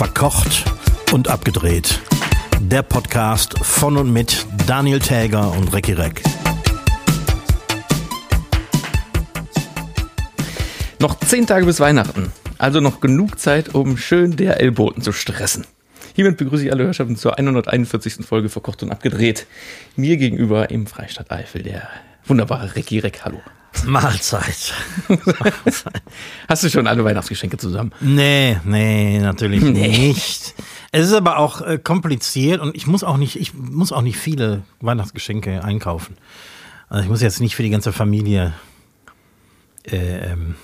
Verkocht und abgedreht. Der Podcast von und mit Daniel Täger und Recki Reck. Noch zehn Tage bis Weihnachten. Also noch genug Zeit, um schön DRL-Boten zu stressen. Hiermit begrüße ich alle Hörschaften zur 141. Folge Verkocht und Abgedreht. Mir gegenüber im Freistaat Eifel der wunderbare Recki Reck. Hallo. Mahlzeit. Hast du schon alle Weihnachtsgeschenke zusammen? Nee, nee, natürlich nee. nicht. Es ist aber auch äh, kompliziert und ich muss auch nicht, ich muss auch nicht viele Weihnachtsgeschenke einkaufen. Also ich muss jetzt nicht für die ganze Familie äh, ähm,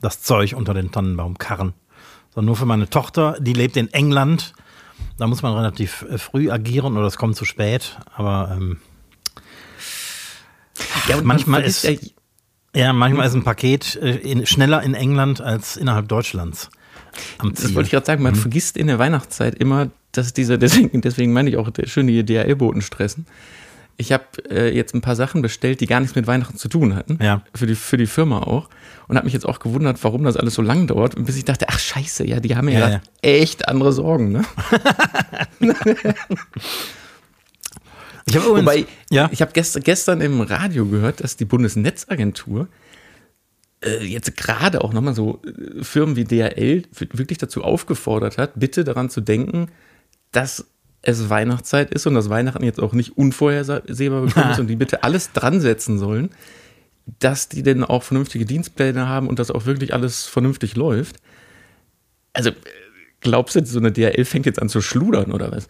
das Zeug unter den Tannenbaum karren, sondern nur für meine Tochter, die lebt in England. Da muss man relativ äh, früh agieren oder es kommt zu spät. Aber ähm, ja, und manchmal ist ja, ja, manchmal ist ein Paket äh, in, schneller in England als innerhalb Deutschlands. Das wollte ich gerade sagen, man mhm. vergisst in der Weihnachtszeit immer, dass diese, deswegen, deswegen meine ich auch, schön die DHL-Boten stressen. Ich habe äh, jetzt ein paar Sachen bestellt, die gar nichts mit Weihnachten zu tun hatten. Ja. Für die, für die Firma auch. Und habe mich jetzt auch gewundert, warum das alles so lang dauert. Bis ich dachte, ach scheiße, ja, die haben ja, ja, ja. echt andere Sorgen, ne? Ich habe Wobei, ja. ich habe gestern, gestern im Radio gehört, dass die Bundesnetzagentur äh, jetzt gerade auch nochmal so äh, Firmen wie DHL wirklich dazu aufgefordert hat, bitte daran zu denken, dass es Weihnachtszeit ist und dass Weihnachten jetzt auch nicht unvorhersehbar bekommen ist und die bitte alles dran setzen sollen, dass die denn auch vernünftige Dienstpläne haben und dass auch wirklich alles vernünftig läuft. Also, glaubst du, so eine DHL fängt jetzt an zu schludern oder was?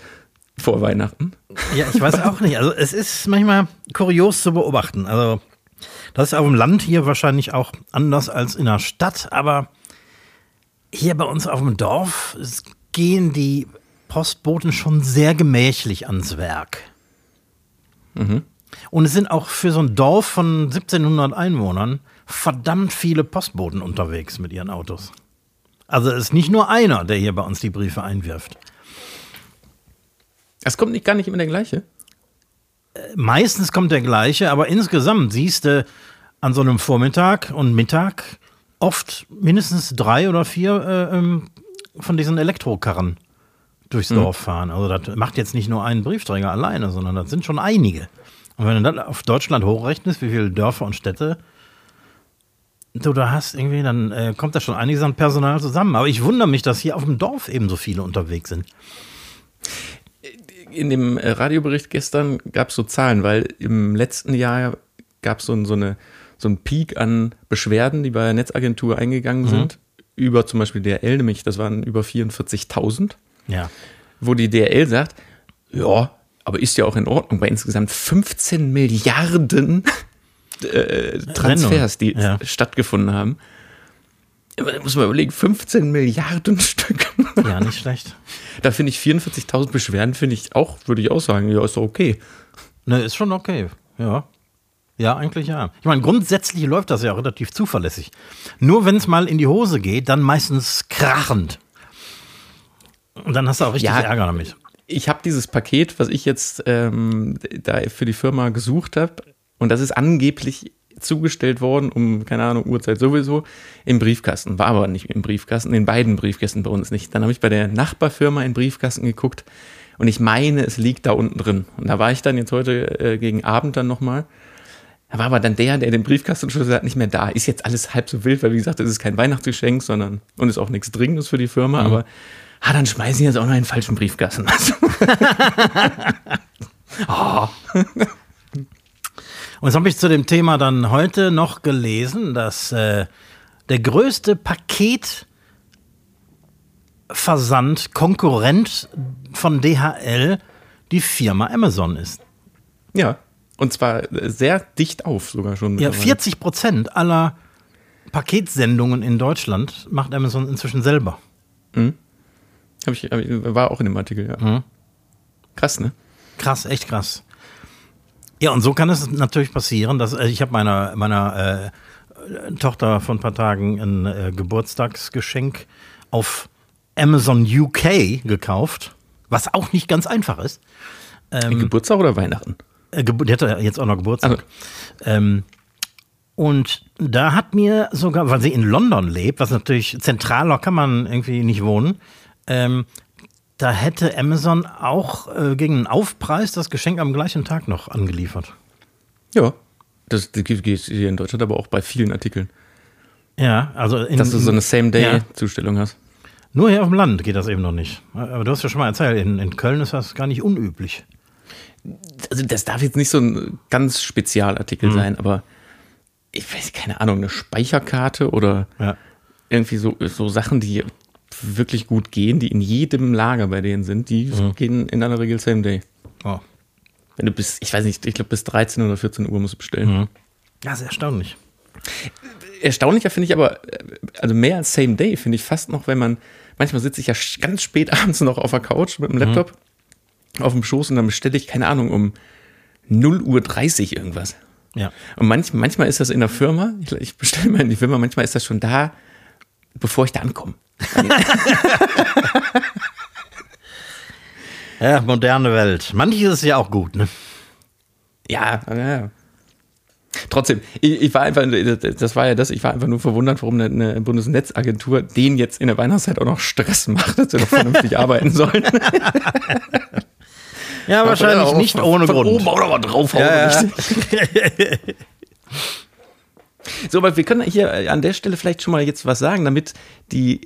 Vor Weihnachten. Ja, ich weiß auch nicht. Also es ist manchmal kurios zu beobachten. Also das ist auf dem Land hier wahrscheinlich auch anders als in der Stadt, aber hier bei uns auf dem Dorf gehen die Postboten schon sehr gemächlich ans Werk. Mhm. Und es sind auch für so ein Dorf von 1700 Einwohnern verdammt viele Postboten unterwegs mit ihren Autos. Also es ist nicht nur einer, der hier bei uns die Briefe einwirft. Es kommt nicht, gar nicht immer der gleiche. Meistens kommt der gleiche, aber insgesamt siehst du an so einem Vormittag und Mittag oft mindestens drei oder vier äh, ähm, von diesen Elektrokarren durchs mhm. Dorf fahren. Also das macht jetzt nicht nur einen Briefträger alleine, sondern das sind schon einige. Und wenn du das auf Deutschland hochrechnest, wie viele Dörfer und Städte du da hast, irgendwie, dann äh, kommt da schon einiges an Personal zusammen. Aber ich wundere mich, dass hier auf dem Dorf eben so viele unterwegs sind in dem äh, Radiobericht gestern gab es so Zahlen, weil im letzten Jahr gab so es so, eine, so einen Peak an Beschwerden, die bei der Netzagentur eingegangen mhm. sind, über zum Beispiel DRL, nämlich das waren über 44.000. Ja. Wo die DRL sagt, ja, aber ist ja auch in Ordnung, weil insgesamt 15 Milliarden äh, Transfers, die ja. stattgefunden haben. Muss man überlegen, 15 Milliarden Stück. Ja, nicht schlecht. Da finde ich 44.000 Beschwerden, finde ich auch, würde ich auch sagen, ja, ist doch okay. Ne, ist schon okay, ja. Ja, eigentlich ja. Ich meine, grundsätzlich läuft das ja relativ zuverlässig. Nur wenn es mal in die Hose geht, dann meistens krachend. Und dann hast du auch richtig ja, Ärger damit. Ich habe dieses Paket, was ich jetzt ähm, da für die Firma gesucht habe, und das ist angeblich zugestellt worden, um, keine Ahnung, Uhrzeit sowieso, im Briefkasten. War aber nicht im Briefkasten, in beiden Briefkästen bei uns nicht. Dann habe ich bei der Nachbarfirma in Briefkasten geguckt und ich meine, es liegt da unten drin. Und da war ich dann jetzt heute äh, gegen Abend dann nochmal. Da war aber dann der, der den Briefkastenschlüssel hat, nicht mehr da. Ist jetzt alles halb so wild, weil wie gesagt, es ist kein Weihnachtsgeschenk, sondern und ist auch nichts Dringendes für die Firma, mhm. aber ah, dann schmeißen ich jetzt auch noch einen falschen Briefkasten. Oh. Und jetzt habe ich zu dem Thema dann heute noch gelesen, dass äh, der größte Paketversand Konkurrent von DHL die Firma Amazon ist. Ja, und zwar sehr dicht auf sogar schon. Ja, 40 Prozent aller Paketsendungen in Deutschland macht Amazon inzwischen selber. Mhm. Hab ich, hab ich, war auch in dem Artikel, ja. Mhm. Krass, ne? Krass, echt krass. Ja, und so kann es natürlich passieren, dass äh, ich habe meiner meiner äh, Tochter vor ein paar Tagen ein äh, Geburtstagsgeschenk auf Amazon UK gekauft, was auch nicht ganz einfach ist. Ähm, Geburtstag oder Weihnachten? Äh, die hatte jetzt auch noch Geburtstag. Also. Ähm, und da hat mir sogar, weil sie in London lebt, was natürlich zentraler kann man irgendwie nicht wohnen, ähm, da hätte Amazon auch äh, gegen einen Aufpreis das Geschenk am gleichen Tag noch angeliefert. Ja, das, das geht hier in Deutschland aber auch bei vielen Artikeln. Ja, also in, dass du so eine Same-Day-Zustellung ja. hast. Nur hier auf dem Land geht das eben noch nicht. Aber du hast ja schon mal erzählt, in, in Köln ist das gar nicht unüblich. Also das darf jetzt nicht so ein ganz Spezialartikel mhm. sein, aber ich weiß keine Ahnung, eine Speicherkarte oder ja. irgendwie so, so Sachen, die wirklich gut gehen, die in jedem Lager bei denen sind, die mhm. gehen in aller Regel Same Day. Oh. Wenn du bis, ich weiß nicht, ich glaube bis 13 oder 14 Uhr musst du bestellen. Mhm. Ja, sehr erstaunlich. Erstaunlicher finde ich aber, also mehr als Same Day finde ich fast noch, wenn man, manchmal sitze ich ja ganz spät abends noch auf der Couch mit dem mhm. Laptop mhm. auf dem Schoß und dann bestelle ich, keine Ahnung, um 0 Uhr 30 irgendwas. Ja. Und manch, manchmal ist das in der Firma, ich, ich bestelle mal in die Firma, manchmal ist das schon da, bevor ich da ankomme. ja, moderne Welt. Manches ist ja auch gut, ne? Ja, ja. Trotzdem, ich, ich, war einfach, das war ja das, ich war einfach nur verwundert, warum eine, eine Bundesnetzagentur den jetzt in der Weihnachtszeit auch noch Stress macht, dass sie noch vernünftig arbeiten sollen. Ja, wahrscheinlich nicht ohne Grund. Oben auch noch mal draufhauen. Ja, ja. so, aber wir können hier an der Stelle vielleicht schon mal jetzt was sagen, damit die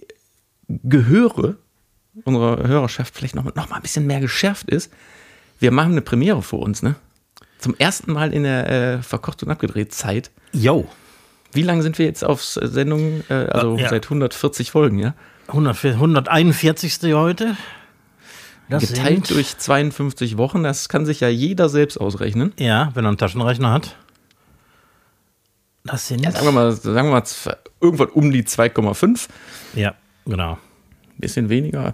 Gehöre unserer Hörerschaft vielleicht noch, noch mal ein bisschen mehr geschärft ist. Wir machen eine Premiere vor uns, ne? Zum ersten Mal in der äh, verkocht und abgedreht Zeit. Yo. Wie lange sind wir jetzt auf Sendung? Äh, also ja. seit 140 Folgen, ja? 100, 141. heute. Das Geteilt durch 52 Wochen, das kann sich ja jeder selbst ausrechnen. Ja, wenn er einen Taschenrechner hat. Das sind. Ja, sagen wir mal, sagen wir mal irgendwann um die 2,5. Ja, genau. Ein bisschen weniger.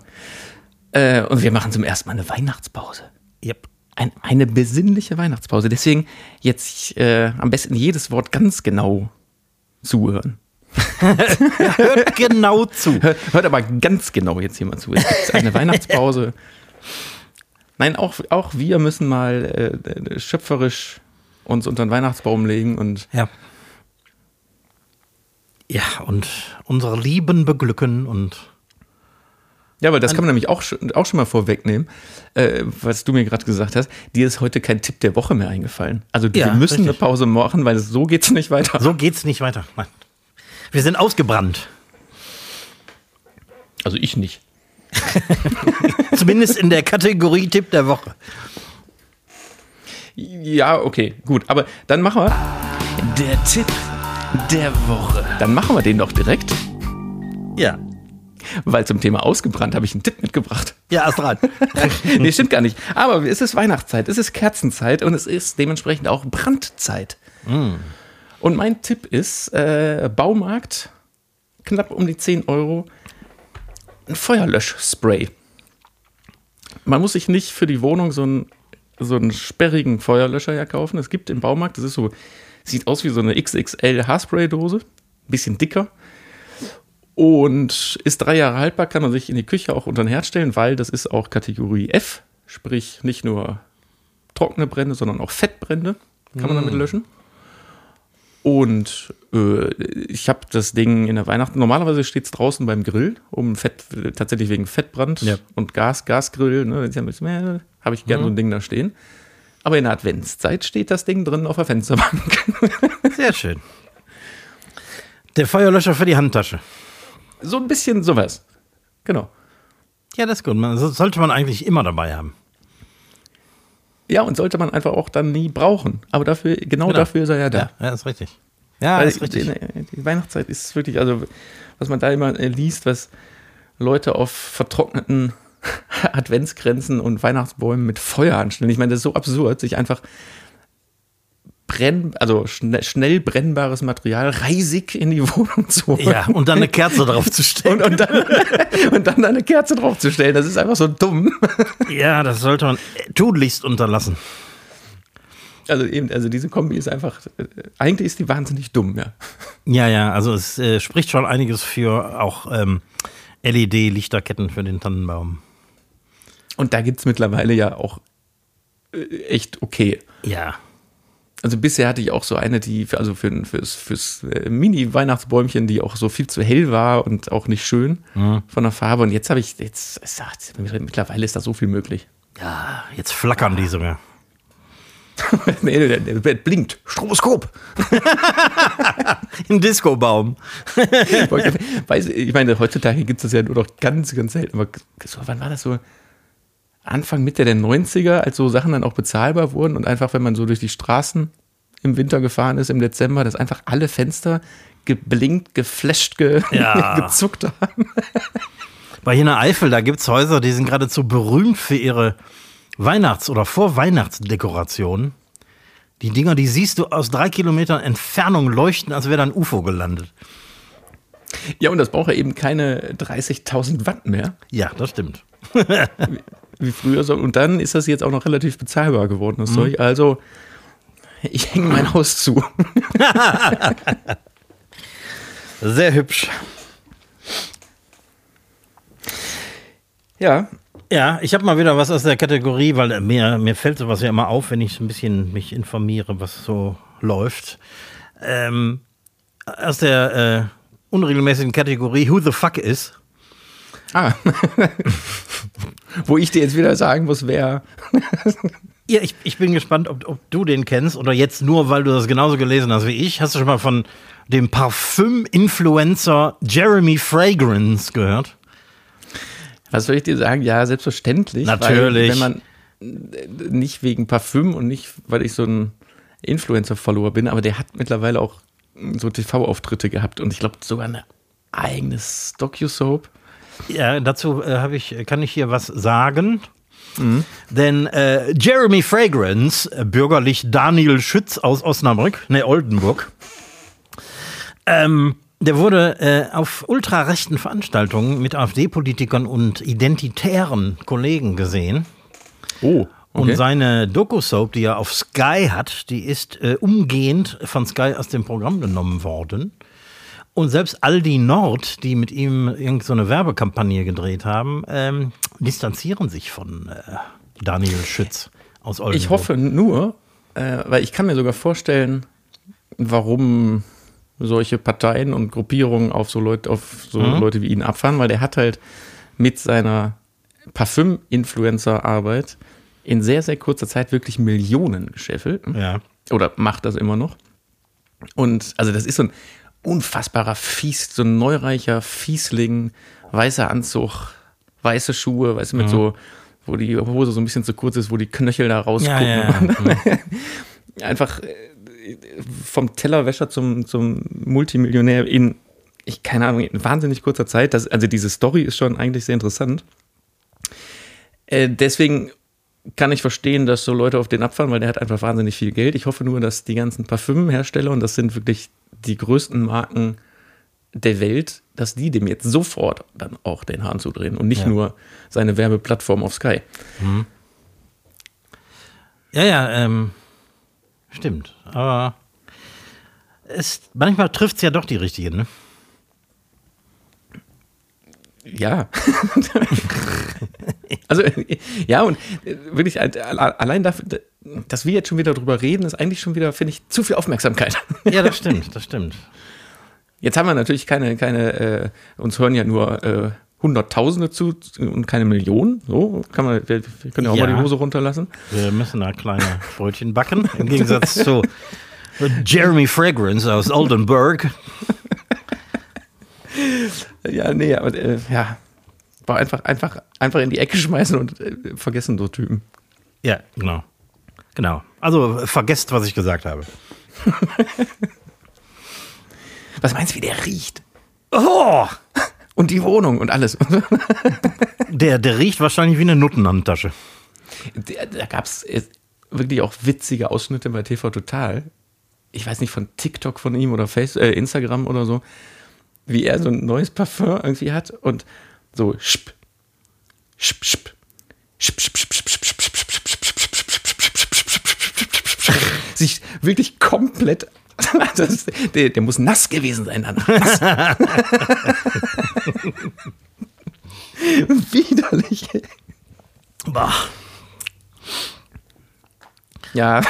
Äh, und wir machen zum ersten Mal eine Weihnachtspause. Yep. Ein, eine besinnliche Weihnachtspause. Deswegen jetzt äh, am besten jedes Wort ganz genau zuhören. hört genau zu. Hört, hört, aber ganz genau jetzt mal zu. Es gibt eine Weihnachtspause. Nein, auch, auch wir müssen mal äh, schöpferisch uns unter den Weihnachtsbaum legen und. Ja. Ja, und unsere Lieben beglücken und. Ja, weil das kann man nämlich auch schon, auch schon mal vorwegnehmen, äh, was du mir gerade gesagt hast. Dir ist heute kein Tipp der Woche mehr eingefallen. Also ja, wir müssen richtig. eine Pause machen, weil so geht's nicht weiter. So geht's nicht weiter. Wir sind ausgebrannt. Also ich nicht. Zumindest in der Kategorie Tipp der Woche. Ja, okay, gut. Aber dann machen wir. Der Tipp der Woche. Dann machen wir den doch direkt. Ja. Weil zum Thema ausgebrannt habe ich einen Tipp mitgebracht. Ja, ist dran. nee, stimmt gar nicht. Aber es ist Weihnachtszeit, es ist Kerzenzeit und es ist dementsprechend auch Brandzeit. Mm. Und mein Tipp ist: äh, Baumarkt, knapp um die 10 Euro, ein Feuerlöschspray. Man muss sich nicht für die Wohnung so einen, so einen sperrigen Feuerlöscher ja kaufen. Es gibt im Baumarkt, das ist so, sieht aus wie so eine XXL Haarspray-Dose, bisschen dicker. Und ist drei Jahre haltbar, kann man sich in die Küche auch unter den Herd stellen, weil das ist auch Kategorie F, sprich nicht nur trockene Brände, sondern auch Fettbrände kann man damit mm. löschen. Und äh, ich habe das Ding in der Weihnachten. Normalerweise steht es draußen beim Grill, um Fett, tatsächlich wegen Fettbrand ja. und Gas, Gasgrill. Ne, habe ich gerne mhm. so ein Ding da stehen. Aber in der Adventszeit steht das Ding drin auf der Fensterbank. Sehr schön. Der Feuerlöscher für die Handtasche. So ein bisschen sowas. Genau. Ja, das ist gut. Man, das sollte man eigentlich immer dabei haben. Ja, und sollte man einfach auch dann nie brauchen. Aber dafür, genau, genau. dafür ist er ja da. Ja, ja ist richtig. Ja, Weil ist richtig. Die, die Weihnachtszeit ist wirklich, also was man da immer liest, was Leute auf vertrockneten Adventsgrenzen und Weihnachtsbäumen mit Feuer anstellen. Ich meine, das ist so absurd, sich einfach brenn, also schnell, schnell brennbares Material reisig in die Wohnung zu holen. Ja, und dann eine Kerze drauf zu stellen. Und, und, dann, und dann eine Kerze drauf zu stellen. Das ist einfach so dumm. Ja, das sollte man tunlichst unterlassen. Also eben, also diese Kombi ist einfach, eigentlich ist die wahnsinnig dumm, ja. Ja, ja, also es äh, spricht schon einiges für auch ähm, LED-Lichterketten für den Tannenbaum. Und da gibt es mittlerweile ja auch äh, echt okay. Ja. also bisher hatte ich auch so eine, die, für, also für, fürs, fürs äh, Mini-Weihnachtsbäumchen, die auch so viel zu hell war und auch nicht schön mhm. von der Farbe. Und jetzt habe ich, jetzt, jetzt, mittlerweile ist da so viel möglich. Ja, jetzt flackern die sogar. nee, der, der, der blinkt. Stroboskop. Ein Disco-Baum. ich meine, heutzutage gibt es das ja nur noch ganz, ganz selten. Aber so, wann war das so? Anfang, Mitte der 90er, als so Sachen dann auch bezahlbar wurden und einfach, wenn man so durch die Straßen im Winter gefahren ist, im Dezember, dass einfach alle Fenster geblinkt, geflasht, ge ja. gezuckt haben. Bei hier in der Eifel, da gibt es Häuser, die sind geradezu berühmt für ihre Weihnachts- oder Vorweihnachtsdekorationen. Die Dinger, die siehst du aus drei Kilometern Entfernung leuchten, als wäre da ein UFO gelandet. Ja, und das braucht ja eben keine 30.000 Watt mehr. Ja, das stimmt. wie früher. So. Und dann ist das jetzt auch noch relativ bezahlbar geworden, das mhm. Zeug. Also, ich hänge mein Haus zu. Sehr hübsch. Ja. Ja, ich habe mal wieder was aus der Kategorie, weil mir, mir fällt sowas ja immer auf, wenn ich ein bisschen mich informiere, was so läuft. Ähm, aus der äh, unregelmäßigen Kategorie Who the fuck is. Ah. Wo ich dir jetzt wieder sagen muss, wer. ja, ich, ich bin gespannt, ob, ob du den kennst oder jetzt nur, weil du das genauso gelesen hast wie ich. Hast du schon mal von dem Parfüm-Influencer Jeremy Fragrance gehört? Was soll ich dir sagen? Ja, selbstverständlich. Natürlich. wenn man nicht wegen Parfüm und nicht, weil ich so ein Influencer-Follower bin, aber der hat mittlerweile auch so TV-Auftritte gehabt und ich glaube sogar eine eigene Docu-Soap. Ja, dazu äh, ich, kann ich hier was sagen. Mhm. Denn äh, Jeremy Fragrance, äh, bürgerlich Daniel Schütz aus Osnabrück, ne, Oldenburg, ähm, der wurde äh, auf ultrarechten Veranstaltungen mit AfD-Politikern und identitären Kollegen gesehen. Oh. Okay. Und seine Doku-Soap, die er auf Sky hat, die ist äh, umgehend von Sky aus dem Programm genommen worden. Und selbst Aldi Nord, die mit ihm irgendeine so Werbekampagne gedreht haben, ähm, distanzieren sich von äh, Daniel Schütz aus Oldenburg. Ich hoffe nur, äh, weil ich kann mir sogar vorstellen, warum solche Parteien und Gruppierungen auf so Leute, auf so mhm. Leute wie ihn abfahren, weil der hat halt mit seiner Parfüm-Influencer-Arbeit in sehr, sehr kurzer Zeit wirklich Millionen gescheffelt. Ja. Oder macht das immer noch. Und also das ist so ein unfassbarer Fies, so ein neureicher Fiesling, weißer Anzug, weiße Schuhe, weißt du, mit mhm. so, wo die Hose so ein bisschen zu kurz ist, wo die Knöchel da rausgucken. Ja, ja, ja. Einfach äh, vom Tellerwäscher zum, zum Multimillionär in, ich keine Ahnung, in wahnsinnig kurzer Zeit. Das, also diese Story ist schon eigentlich sehr interessant. Äh, deswegen kann ich verstehen, dass so Leute auf den abfahren, weil der hat einfach wahnsinnig viel Geld. Ich hoffe nur, dass die ganzen Parfümhersteller, und das sind wirklich die größten Marken der Welt, dass die dem jetzt sofort dann auch den Hahn zudrehen und nicht ja. nur seine Werbeplattform auf Sky. Mhm. Ja, ja, ähm, stimmt. Aber es, manchmal trifft es ja doch die richtigen, ne? Ja. also, ja, und wirklich allein dafür, dass wir jetzt schon wieder drüber reden, ist eigentlich schon wieder, finde ich, zu viel Aufmerksamkeit. Ja, das stimmt, das stimmt. Jetzt haben wir natürlich keine, keine, äh, uns hören ja nur äh, Hunderttausende zu und keine Millionen. So kann man, wir, wir können ja auch ja. mal die Hose runterlassen. Wir müssen da kleine Brötchen backen, im Gegensatz zu Jeremy Fragrance aus Oldenburg. ja, nee, aber äh, ja, war einfach, einfach, einfach in die Ecke schmeißen und äh, vergessen so Typen. Ja, genau. Genau. Also vergesst, was ich gesagt habe. was meinst du, wie der riecht? Oh! Und die Wohnung und alles. der, der riecht wahrscheinlich wie eine Nuttenhandtasche. Da, da gab es äh, wirklich auch witzige Ausschnitte bei TV Total. Ich weiß nicht, von TikTok von ihm oder Facebook, äh, Instagram oder so wie er so ein neues Parfum irgendwie hat und so schp, schp, schp, schp, schp, schp, schp, schp, sich wirklich komplett das, der, der, muss nass gewesen sein danach. Widerlich. Bah. Ja.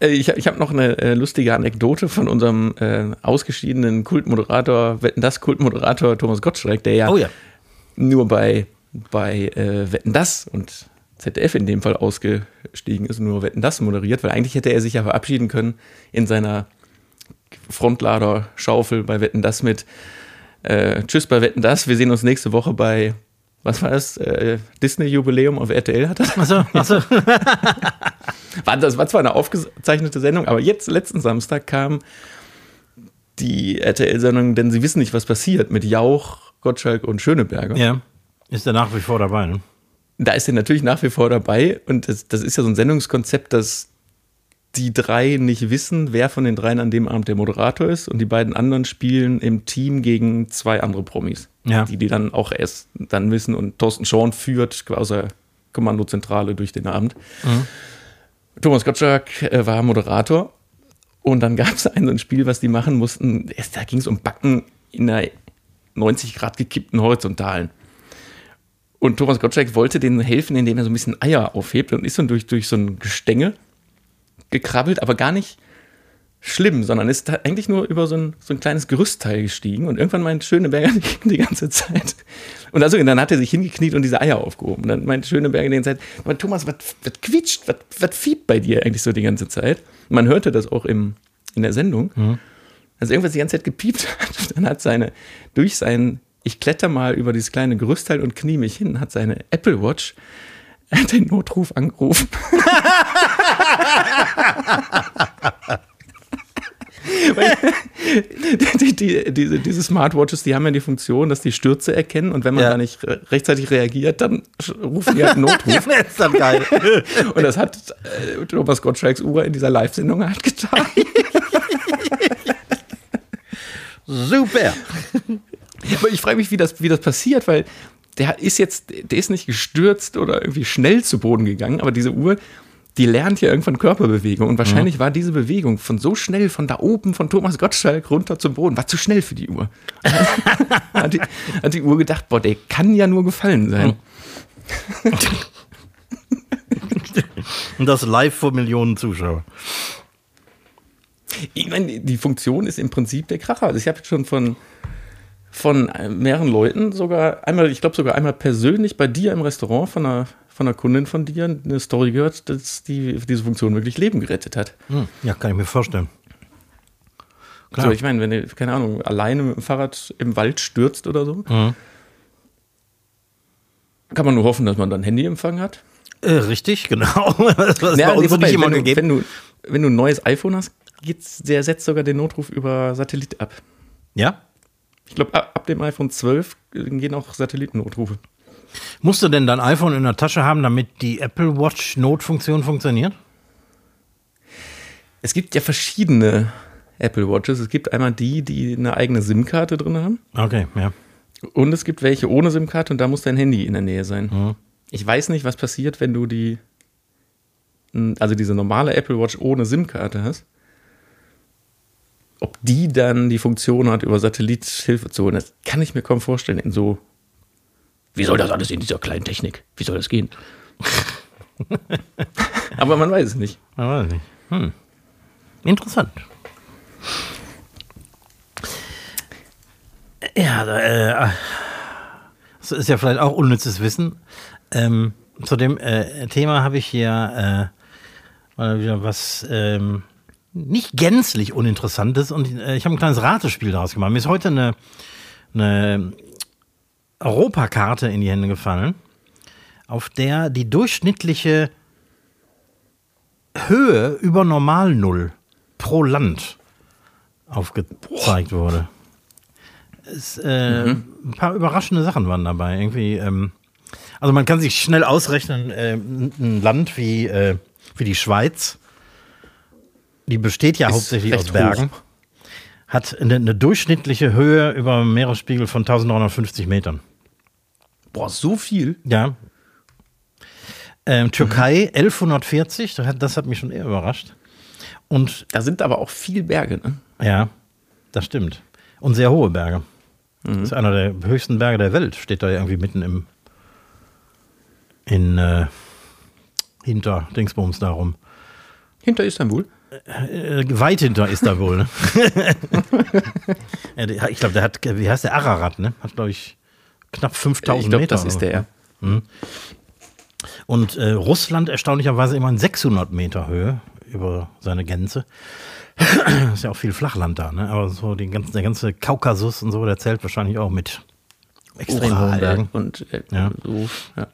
Ich ich habe noch eine äh, lustige Anekdote von unserem äh, ausgeschiedenen Kultmoderator, Wetten das Kultmoderator Thomas Gottschalk, der ja, oh ja. nur bei, bei äh, Wetten das und ZDF in dem Fall ausgestiegen ist, nur Wetten das moderiert, weil eigentlich hätte er sich ja verabschieden können in seiner Frontlader-Schaufel bei Wetten das mit äh, Tschüss bei Wetten das, wir sehen uns nächste Woche bei was war das? Äh, Disney-Jubiläum auf RTL hat das? Achso, achso. war, das war zwar eine aufgezeichnete Sendung, aber jetzt, letzten Samstag, kam die RTL-Sendung, denn sie wissen nicht, was passiert, mit Jauch, Gottschalk und Schöneberger. Ja, ist er nach wie vor dabei, ne? Da ist er natürlich nach wie vor dabei und das, das ist ja so ein Sendungskonzept, das die drei nicht wissen, wer von den dreien an dem Abend der Moderator ist und die beiden anderen spielen im Team gegen zwei andere Promis, ja. die die dann auch erst dann wissen und Thorsten Schorn führt aus der Kommandozentrale durch den Abend. Mhm. Thomas Gottschalk äh, war Moderator und dann gab es ein Spiel, was die machen mussten. Da ging es um Backen in einer 90 Grad gekippten Horizontalen. Und Thomas Gottschalk wollte denen helfen, indem er so ein bisschen Eier aufhebt und ist dann durch, durch so ein Gestänge gekrabbelt, aber gar nicht schlimm, sondern ist eigentlich nur über so ein, so ein kleines Gerüstteil gestiegen und irgendwann meint Schöneberger die, die ganze Zeit. Und also, dann hat er sich hingekniet und diese Eier aufgehoben. Und dann meint Schöneberger die ganze Zeit, aber Thomas, was, quietscht, was, fiebt bei dir eigentlich so die ganze Zeit? Und man hörte das auch im, in der Sendung. Mhm. Also irgendwas die ganze Zeit gepiept hat. Dann hat seine, durch sein, ich kletter mal über dieses kleine Gerüstteil und knie mich hin, hat seine Apple Watch den Notruf angerufen. die, die, diese, diese Smartwatches, die haben ja die Funktion, dass die Stürze erkennen und wenn man ja. da nicht rechtzeitig reagiert, dann rufen die halt Notruf. das ist dann geil. und das hat äh, Thomas Gottschalks Uhr in dieser Live-Sendung halt getan. Super. Aber ich frage mich, wie das, wie das passiert, weil der ist jetzt, der ist nicht gestürzt oder irgendwie schnell zu Boden gegangen, aber diese Uhr, die lernt ja irgendwann Körperbewegung. Und wahrscheinlich mhm. war diese Bewegung von so schnell von da oben von Thomas Gottschalk runter zum Boden, war zu schnell für die Uhr. hat, die, hat, die, Uhr gedacht, boah, der kann ja nur gefallen sein. Und das live vor Millionen Zuschauern. Ich meine, die Funktion ist im Prinzip der Kracher. Also ich habe schon von von mehreren Leuten, sogar einmal, ich glaube sogar einmal persönlich bei dir im Restaurant von einer, von einer Kundin von dir eine Story gehört, dass die, diese Funktion wirklich Leben gerettet hat. Hm, ja, kann ich mir vorstellen. Klar. So, ich meine, wenn du, keine Ahnung, alleine mit dem Fahrrad im Wald stürzt oder so, mhm. kann man nur hoffen, dass man dann Handyempfang hat. Äh, richtig, genau. das war ja, uns nicht immer wenn, du, wenn, du, wenn du ein neues iPhone hast, geht's, der setzt sogar den Notruf über Satellit ab. Ja? Ich glaube, ab, ab, dem iPhone 12 gehen auch Satellitennotrufe. Musst du denn dein iPhone in der Tasche haben, damit die Apple Watch Notfunktion funktioniert? Es gibt ja verschiedene Apple Watches. Es gibt einmal die, die eine eigene SIM-Karte drin haben. Okay, ja. Und es gibt welche ohne SIM-Karte und da muss dein Handy in der Nähe sein. Mhm. Ich weiß nicht, was passiert, wenn du die, also diese normale Apple Watch ohne SIM-Karte hast ob die dann die Funktion hat, über Satellit Hilfe zu holen, das kann ich mir kaum vorstellen. In so, wie soll das alles in dieser kleinen Technik? Wie soll das gehen? Aber man weiß es nicht. Man weiß es nicht. Hm. Interessant. Ja, äh, das ist ja vielleicht auch unnützes Wissen. Ähm, zu dem äh, Thema habe ich hier äh, mal wieder was ähm, nicht gänzlich uninteressantes und äh, ich habe ein kleines Ratespiel daraus gemacht. Mir ist heute eine, eine Europakarte in die Hände gefallen, auf der die durchschnittliche Höhe über Normal Null pro Land aufgezeigt Boah. wurde. Es, äh, mhm. Ein paar überraschende Sachen waren dabei. Irgendwie, ähm, also man kann sich schnell ausrechnen, äh, ein Land wie, äh, wie die Schweiz die besteht ja hauptsächlich aus Bergen, hoch. hat eine, eine, durchschnittliche Höhe über Meeresspiegel von 1950 Metern. Boah, so viel? Ja. Ähm, Türkei mhm. 1140, das hat mich schon eher überrascht. Und da sind aber auch viele Berge, ne? Ja, das stimmt. Und sehr hohe Berge. Mhm. Das ist einer der höchsten Berge der Welt, steht da irgendwie mitten im in äh, hinter Dingsbums darum. Hinter Istanbul? Äh, weit hinter Istanbul. Ne? ich glaube, der hat, wie heißt der Ararat, ne? Hat, glaube ich, knapp 5000 ich glaub, Meter. Das ist der, ja. Mhm. Und äh, Russland erstaunlicherweise immer in 600 Meter Höhe über seine Grenze. ist ja auch viel Flachland da, ne? Aber so den ganzen, der ganze Kaukasus und so, der zählt wahrscheinlich auch mit extrem hohen Bergen. Und äh, ja. so, ja.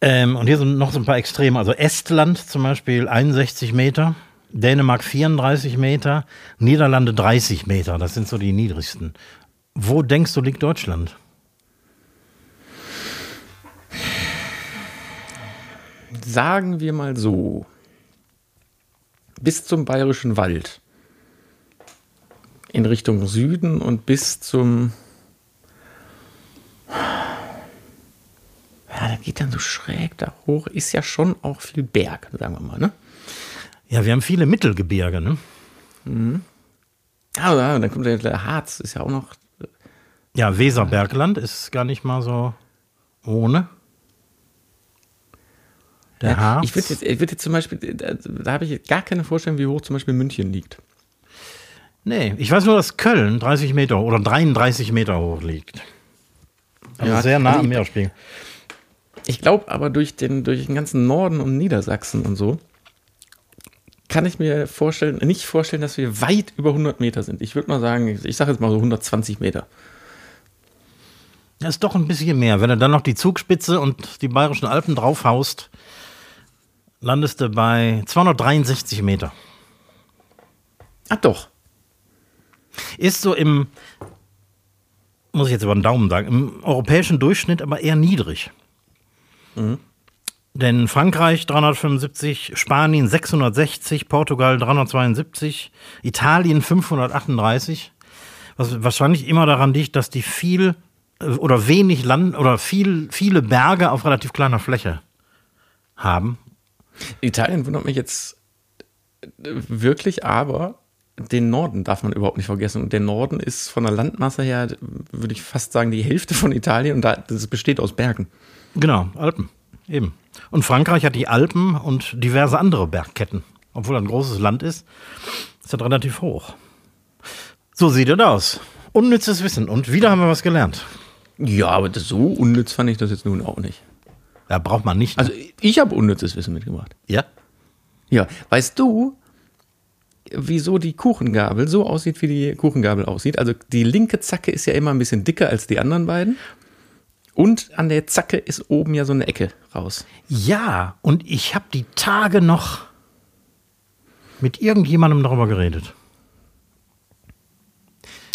Ähm, und hier sind noch so ein paar Extreme. Also Estland zum Beispiel 61 Meter, Dänemark 34 Meter, Niederlande 30 Meter. Das sind so die niedrigsten. Wo denkst du liegt Deutschland? Sagen wir mal so bis zum Bayerischen Wald. In Richtung Süden und bis zum. Ja, da geht dann so schräg da hoch. Ist ja schon auch viel Berg, sagen wir mal, ne? Ja, wir haben viele Mittelgebirge, ne? Mhm. Ja, ja, dann kommt der, der Harz, ist ja auch noch. Ja, Weserbergland ist gar nicht mal so ohne. Der ja, Harz. Ich würde jetzt, würd jetzt zum Beispiel, da, da habe ich gar keine Vorstellung, wie hoch zum Beispiel München liegt. Nee, ich weiß nur, dass Köln 30 Meter oder 33 Meter hoch liegt. Also ja, sehr nah also am Meerspiegel. Ich glaube aber durch den, durch den ganzen Norden und Niedersachsen und so, kann ich mir vorstellen, nicht vorstellen, dass wir weit über 100 Meter sind. Ich würde mal sagen, ich sage jetzt mal so 120 Meter. Das ist doch ein bisschen mehr. Wenn du dann noch die Zugspitze und die Bayerischen Alpen draufhaust, landest du bei 263 Meter. Ach doch. Ist so im, muss ich jetzt über den Daumen sagen, im europäischen Durchschnitt aber eher niedrig. Mhm. Denn Frankreich 375, Spanien 660, Portugal 372, Italien 538. Was wahrscheinlich immer daran liegt, dass die viel äh, oder wenig Land oder viel, viele Berge auf relativ kleiner Fläche haben Italien wundert mich jetzt wirklich, aber den Norden darf man überhaupt nicht vergessen. Und der Norden ist von der Landmasse her, würde ich fast sagen, die Hälfte von Italien und das besteht aus Bergen. Genau, Alpen, eben. Und Frankreich hat die Alpen und diverse andere Bergketten. Obwohl er ein großes Land ist, ist er relativ hoch. So sieht er aus. Unnützes Wissen. Und wieder haben wir was gelernt. Ja, aber so unnütz fand ich das jetzt nun auch nicht. Ja, braucht man nicht. Ne? Also ich habe unnützes Wissen mitgebracht. Ja? Ja. Weißt du, wieso die Kuchengabel so aussieht, wie die Kuchengabel aussieht? Also die linke Zacke ist ja immer ein bisschen dicker als die anderen beiden. Und an der Zacke ist oben ja so eine Ecke raus. Ja, und ich habe die Tage noch mit irgendjemandem darüber geredet.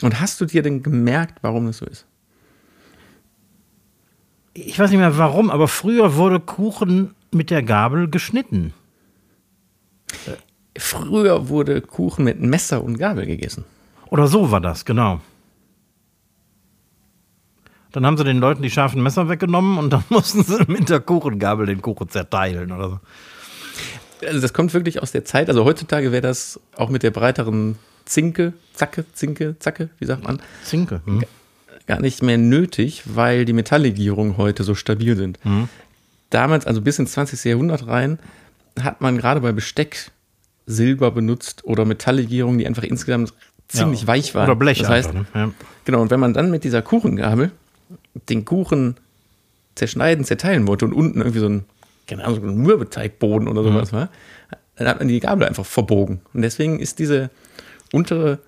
Und hast du dir denn gemerkt, warum das so ist? Ich weiß nicht mehr warum, aber früher wurde Kuchen mit der Gabel geschnitten. Früher wurde Kuchen mit Messer und Gabel gegessen. Oder so war das, genau. Dann haben sie den Leuten die scharfen Messer weggenommen und dann mussten sie mit der Kuchengabel den Kuchen zerteilen oder so. Also das kommt wirklich aus der Zeit. Also heutzutage wäre das auch mit der breiteren Zinke, Zacke, Zinke, Zacke, wie sagt man? Zinke. Hm gar nicht mehr nötig, weil die Metalllegierungen heute so stabil sind. Mhm. Damals, also bis ins 20. Jahrhundert rein, hat man gerade bei Besteck Silber benutzt oder Metalllegierungen, die einfach insgesamt ziemlich ja, weich waren. Oder Blech. Das heißt, einfach, ne? ja. genau, und wenn man dann mit dieser Kuchengabel den Kuchen zerschneiden, zerteilen wollte und unten irgendwie so ein, keine Ahnung, so ein Mürbeteigboden oder sowas mhm. war, dann hat man die Gabel einfach verbogen. Und deswegen ist diese untere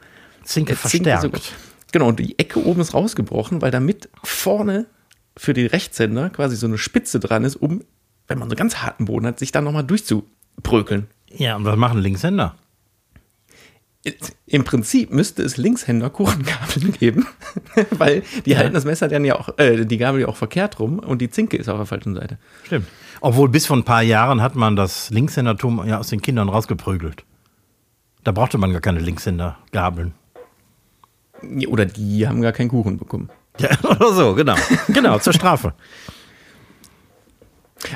Zinke verstärkt. So, Genau, und die Ecke oben ist rausgebrochen, weil damit vorne für die Rechtshänder quasi so eine Spitze dran ist, um, wenn man so ganz harten Boden hat, sich da nochmal durchzubrökeln. Ja, und was machen Linkshänder? Im Prinzip müsste es Linkshänder Kuchengabeln geben, weil die ja. halten das Messer dann ja auch, äh, die Gabel ja auch verkehrt rum und die Zinke ist auf der falschen Seite. Stimmt. Obwohl bis vor ein paar Jahren hat man das Linkshändertum ja aus den Kindern rausgeprügelt. Da brauchte man gar keine Linkshänder-Gabeln. Oder die haben gar keinen Kuchen bekommen. Ja, oder so, genau. Genau, zur Strafe.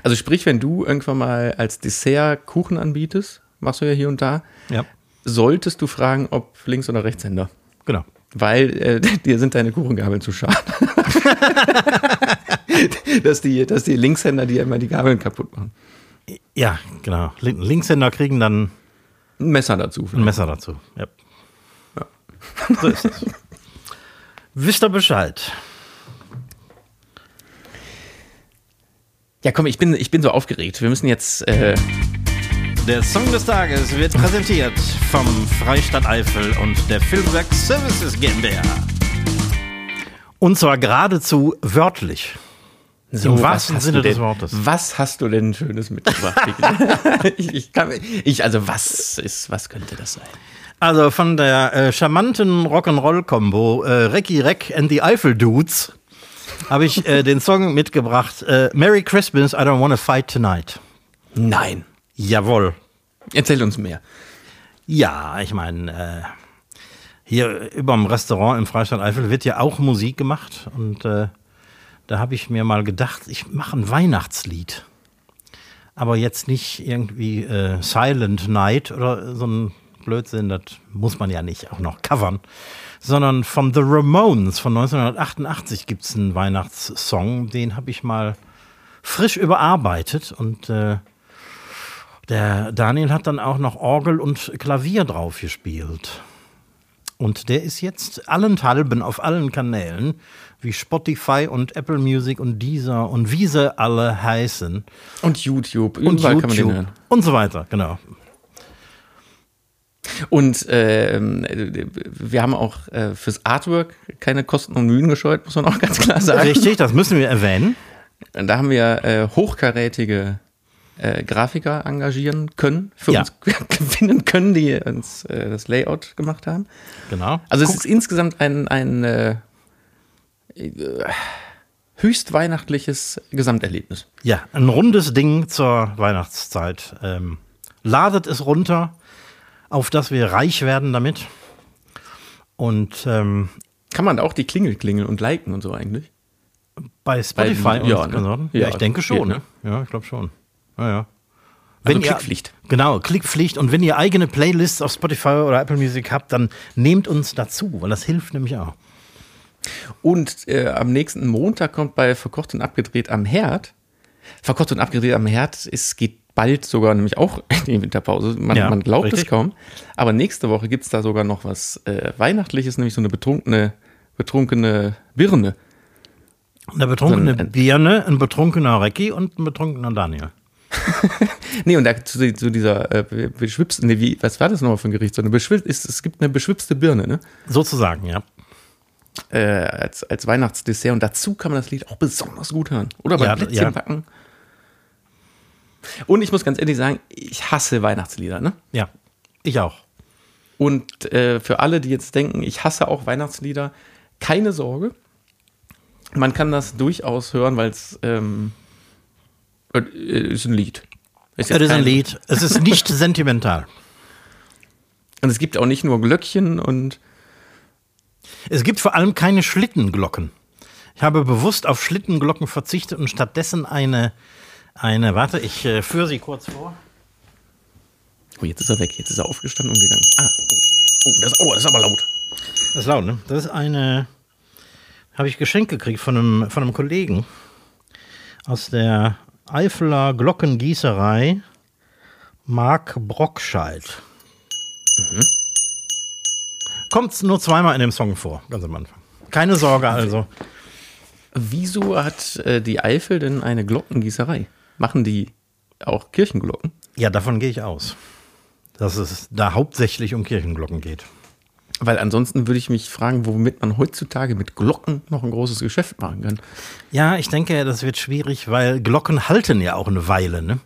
Also sprich, wenn du irgendwann mal als Dessert Kuchen anbietest, machst du ja hier und da, ja. solltest du fragen, ob Links- oder Rechtshänder. Genau. Weil äh, dir sind deine Kuchengabeln zu schade. dass, die, dass die Linkshänder dir immer die Gabeln kaputt machen. Ja, genau. Linkshänder kriegen dann Ein Messer dazu. Vielleicht. Ein Messer dazu, ja. So ist es. Wisst ihr Bescheid? Ja, komm, ich bin, ich bin so aufgeregt. Wir müssen jetzt. Äh der Song des Tages wird präsentiert vom Freistaat Eifel und der Filmwerk Services GmbH. Und zwar geradezu wörtlich. So, Im wahrsten Sinne des Wortes. Was hast du denn Schönes mitgebracht? ich, ich, kann, ich, also was ist, was könnte das sein? Also von der äh, charmanten Rock'n'Roll-Kombo äh, Recki Reck and the Eiffel Dudes habe ich äh, den Song mitgebracht. Äh, Merry Christmas, I don't wanna fight tonight. Nein. Jawohl. Erzähl uns mehr. Ja, ich meine, äh, hier über dem Restaurant im Freistaat Eifel wird ja auch Musik gemacht und äh, da habe ich mir mal gedacht, ich mache ein Weihnachtslied. Aber jetzt nicht irgendwie äh, Silent Night oder so ein Blödsinn, das muss man ja nicht auch noch covern, sondern von The Ramones von 1988 gibt es einen Weihnachtssong, den habe ich mal frisch überarbeitet und äh, der Daniel hat dann auch noch Orgel und Klavier drauf gespielt. Und der ist jetzt allenthalben auf allen Kanälen, wie Spotify und Apple Music und Deezer und wie sie alle heißen. Und YouTube, und YouTube den hören. Und so weiter, genau. Und äh, wir haben auch äh, fürs Artwork keine Kosten und Mühen gescheut, muss man auch ganz klar sagen. Richtig, das müssen wir erwähnen. Da haben wir äh, hochkarätige äh, Grafiker engagieren können, für ja. uns gewinnen können, die uns äh, das Layout gemacht haben. Genau. Also Guck. es ist insgesamt ein, ein äh, höchst weihnachtliches Gesamterlebnis. Ja, ein rundes Ding zur Weihnachtszeit. Ähm, ladet es runter, auf dass wir reich werden damit. Und ähm, kann man da auch die Klingel klingeln und liken und so eigentlich? Bei Spotify bei, und ja, ne? ja, ja, ich denke schon. Geht, ne? Ja, ich glaube schon. Ja, ja. Wenn also Klickpflicht. Ihr, genau, Klickpflicht. Und wenn ihr eigene Playlists auf Spotify oder Apple Music habt, dann nehmt uns dazu, weil das hilft nämlich auch. Und äh, am nächsten Montag kommt bei Verkocht und Abgedreht am Herd. Verkocht und Abgedreht am Herd, es geht bald sogar nämlich auch in die Winterpause. Man, ja, man glaubt richtig. es kaum. Aber nächste Woche gibt es da sogar noch was äh, Weihnachtliches, nämlich so eine betrunkene, betrunkene Birne. Eine betrunkene so ein, Birne, ein betrunkener Recki und ein betrunkener Daniel. nee, und da zu, zu dieser äh, beschwipste, nee, wie, was war das nochmal für ein Gericht? So eine beschwip, ist, es gibt eine beschwipste Birne, ne? Sozusagen, ja. Äh, als, als Weihnachtsdessert und dazu kann man das Lied auch besonders gut hören. Oder beim ja, Plätzchen ja. backen. Und ich muss ganz ehrlich sagen, ich hasse Weihnachtslieder, ne? Ja, ich auch. Und äh, für alle, die jetzt denken, ich hasse auch Weihnachtslieder, keine Sorge. Man kann das durchaus hören, weil es ähm, äh, ist ein Lied. Ist es ist ein Lied. Es ist nicht sentimental. Und es gibt auch nicht nur Glöckchen und. Es gibt vor allem keine Schlittenglocken. Ich habe bewusst auf Schlittenglocken verzichtet und stattdessen eine, eine, warte, ich äh, führe sie kurz vor. Oh, jetzt ist er weg. Jetzt ist er aufgestanden und gegangen. Ah, oh, oh, das, oh das ist aber laut. Das ist laut, ne? Das ist eine, habe ich geschenkt gekriegt von einem, von einem Kollegen aus der Eifeler Glockengießerei Mark Brockscheid. Mhm. Kommt nur zweimal in dem Song vor, ganz am Anfang. Keine Sorge also. Wieso hat äh, die Eifel denn eine Glockengießerei? Machen die auch Kirchenglocken? Ja, davon gehe ich aus. Dass es da hauptsächlich um Kirchenglocken geht. Weil ansonsten würde ich mich fragen, womit man heutzutage mit Glocken noch ein großes Geschäft machen kann. Ja, ich denke, das wird schwierig, weil Glocken halten ja auch eine Weile, ne?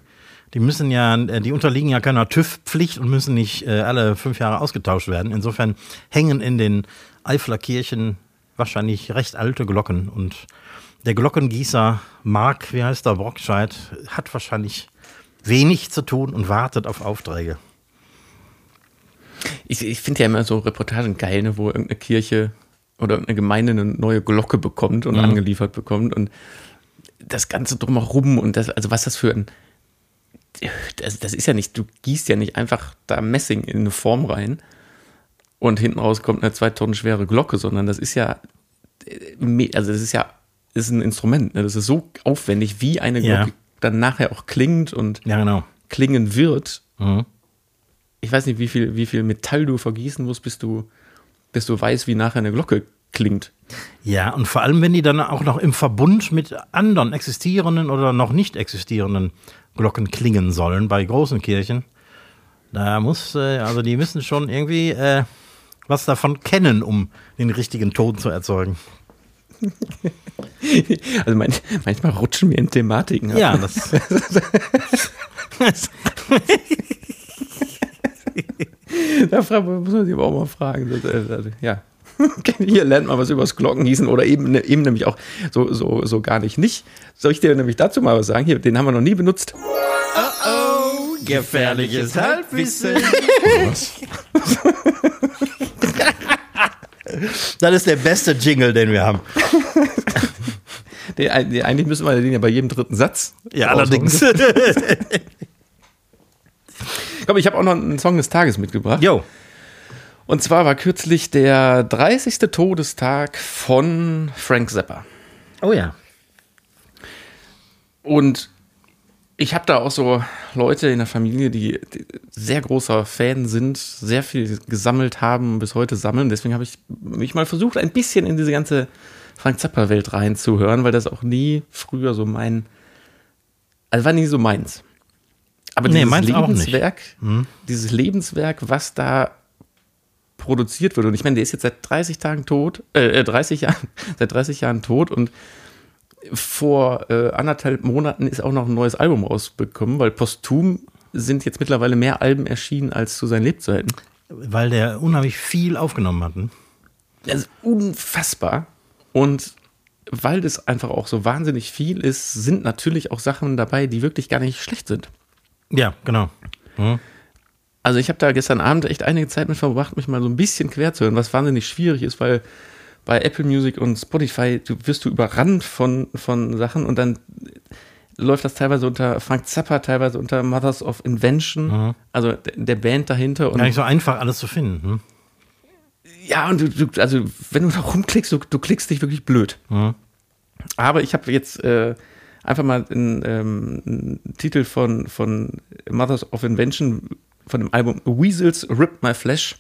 Die müssen ja, die unterliegen ja keiner TÜV-Pflicht und müssen nicht äh, alle fünf Jahre ausgetauscht werden. Insofern hängen in den Eifler Kirchen wahrscheinlich recht alte Glocken und der Glockengießer Mark, wie heißt der, Brockscheid, hat wahrscheinlich wenig zu tun und wartet auf Aufträge. Ich, ich finde ja immer so Reportagen geil, ne, wo irgendeine Kirche oder irgendeine Gemeinde eine neue Glocke bekommt und mhm. angeliefert bekommt und das Ganze drumherum und das, also was das für ein, das, das ist ja nicht, du gießt ja nicht einfach da Messing in eine Form rein und hinten raus kommt eine zwei Tonnen schwere Glocke, sondern das ist ja, also das ist ja, ist ein Instrument, ne? das ist so aufwendig, wie eine Glocke ja. dann nachher auch klingt und ja, genau. klingen wird. Mhm. ich weiß nicht, wie viel, wie viel Metall du vergießen musst, bis du, bis du weißt, wie nachher eine Glocke klingt. Ja, und vor allem, wenn die dann auch noch im Verbund mit anderen existierenden oder noch nicht existierenden Glocken klingen sollen bei großen Kirchen. Da muss, äh, also die müssen schon irgendwie äh, was davon kennen, um den richtigen Ton zu erzeugen. Also man, manchmal rutschen wir in Thematiken. Ja, das. da muss man sich aber auch mal fragen. Das, äh, ja. Hier lernt man was übers Glockengießen oder eben, ne, eben nämlich auch so, so, so gar nicht nicht. Soll ich dir nämlich dazu mal was sagen? Hier, den haben wir noch nie benutzt. Oh oh, gefährliches Halbwissen. Was? Das ist der beste Jingle, den wir haben. Den, eigentlich müssen wir den ja bei jedem dritten Satz. Ja, allerdings. Komm, ich habe auch noch einen Song des Tages mitgebracht. Jo. Und zwar war kürzlich der 30. Todestag von Frank Zappa. Oh ja. Und ich habe da auch so Leute in der Familie, die, die, sehr großer Fan sind, sehr viel gesammelt haben, bis heute sammeln. Deswegen habe ich mich mal versucht, ein bisschen in diese ganze Frank Zappa-Welt reinzuhören, weil das auch nie früher so mein, also war nie so meins. Aber nee, dieses Lebenswerk, hm. dieses Lebenswerk, was da produziert wird, und ich meine, der ist jetzt seit 30 Tagen tot, äh, 30 äh, Jahren, seit 30 Jahren tot und vor äh, anderthalb Monaten ist auch noch ein neues Album rausbekommen, weil posthum sind jetzt mittlerweile mehr Alben erschienen als zu seinen Lebzeiten. Weil der unheimlich viel aufgenommen hat. Das ist unfassbar. Und weil das einfach auch so wahnsinnig viel ist, sind natürlich auch Sachen dabei, die wirklich gar nicht schlecht sind. Ja, genau. Mhm. Also ich habe da gestern Abend echt einige Zeit mit verbracht, mich mal so ein bisschen quer zu hören, was wahnsinnig schwierig ist, weil bei Apple Music und Spotify du, wirst du überrannt von, von Sachen und dann läuft das teilweise unter Frank Zappa, teilweise unter Mothers of Invention, mhm. also der Band dahinter. Und Gar nicht so einfach alles zu finden. Hm? Ja, und du, du, also wenn du da rumklickst, du, du klickst dich wirklich blöd. Mhm. Aber ich habe jetzt äh, einfach mal einen, ähm, einen, Titel von, von Mothers of Invention von dem Album Weasels Rip My Flesh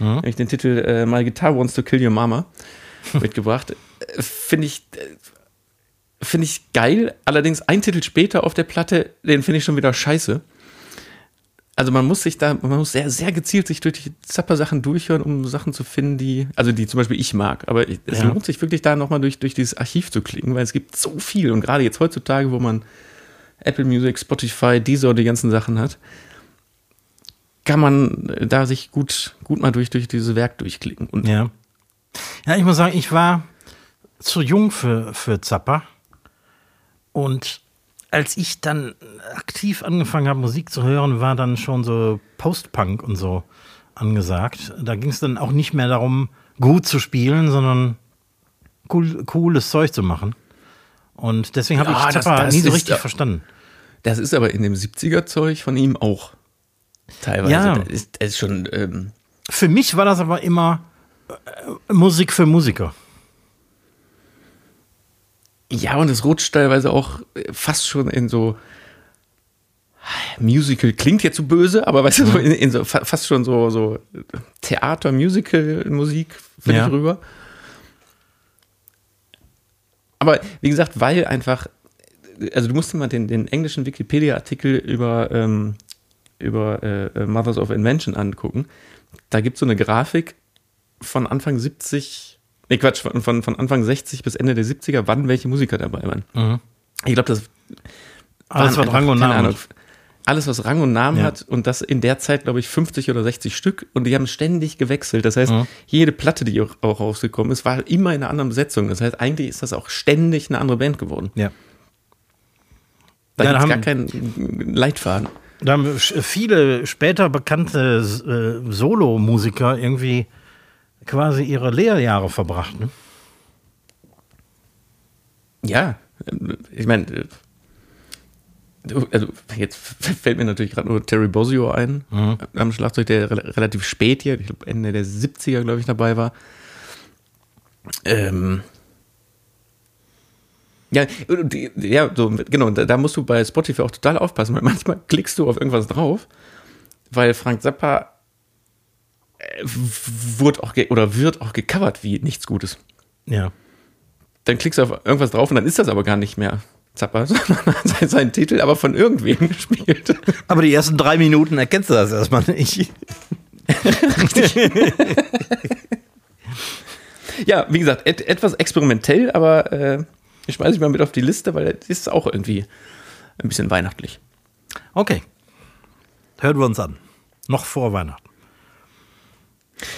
Mhm. ich den Titel äh, My Guitar Wants to Kill Your Mama mitgebracht. Finde ich, finde ich geil. Allerdings ein Titel später auf der Platte, den finde ich schon wieder scheiße. Also man muss sich da, man muss sehr, sehr gezielt sich durch die Zapper-Sachen durchhören, um Sachen zu finden, die, also die zum Beispiel ich mag. Aber es ja. lohnt sich wirklich da nochmal durch, durch dieses Archiv zu klicken, weil es gibt so viel. Und gerade jetzt heutzutage, wo man Apple Music, Spotify, Deezer und die ganzen Sachen hat, kann man da sich gut, gut mal durch, durch dieses Werk durchklicken. Und ja. Ja, ich muss sagen, ich war zu jung für, für Zappa. Und als ich dann aktiv angefangen habe, Musik zu hören, war dann schon so Post-Punk und so angesagt. Da ging es dann auch nicht mehr darum, gut zu spielen, sondern cool, cooles Zeug zu machen. Und deswegen habe ja, ich Zappa das, das nie so richtig verstanden. Das ist aber in dem 70er-Zeug von ihm auch. Teilweise. Ja. Das ist, das ist schon. Ähm für mich war das aber immer Musik für Musiker. Ja, und es rutscht teilweise auch fast schon in so Musical klingt jetzt so böse, aber weißt du, so in, in so fast schon so, so Theater, Musical, Musik, finde ja. ich rüber. Aber wie gesagt, weil einfach, also du musst dir mal den, den englischen Wikipedia-Artikel über ähm, über äh, Mothers of Invention angucken, da gibt es so eine Grafik von Anfang 70, nee Quatsch, von, von, von Anfang 60 bis Ende der 70er, wann welche Musiker dabei waren. Mhm. Ich glaube, das alles, was Rang und Namen hat. Alles, was Rang und Namen ja. hat und das in der Zeit, glaube ich, 50 oder 60 Stück und die haben ständig gewechselt. Das heißt, mhm. jede Platte, die auch, auch rausgekommen ist, war immer in einer anderen Besetzung. Das heißt, eigentlich ist das auch ständig eine andere Band geworden. Ja. Da ja, gibt es gar keinen Leitfaden. Da haben viele später bekannte äh, Solo-Musiker irgendwie quasi ihre Lehrjahre verbracht. Ne? Ja, ich meine, äh, also jetzt fällt mir natürlich gerade nur Terry Bosio ein, mhm. am Schlagzeug, der re relativ spät hier, ich glaube Ende der 70er, glaube ich, dabei war. Ähm, ja, ja, so, genau, da, da, musst du bei Spotify auch total aufpassen, weil manchmal klickst du auf irgendwas drauf weil Frank Zappa wurde auch oder wird auch gecovert wie nichts Gutes. Ja. Dann klickst du auf irgendwas drauf und dann ist das aber gar nicht mehr Zappa, sondern sein Titel, aber von irgendwem gespielt. Aber die ersten drei Minuten erkennst du das erstmal nicht. Richtig. ja, wie gesagt, et etwas experimentell, aber äh, ich schmeiße ich mal mit auf die Liste, weil es ist auch irgendwie ein bisschen weihnachtlich. Okay. Hören wir uns an. Noch vor Weihnachten.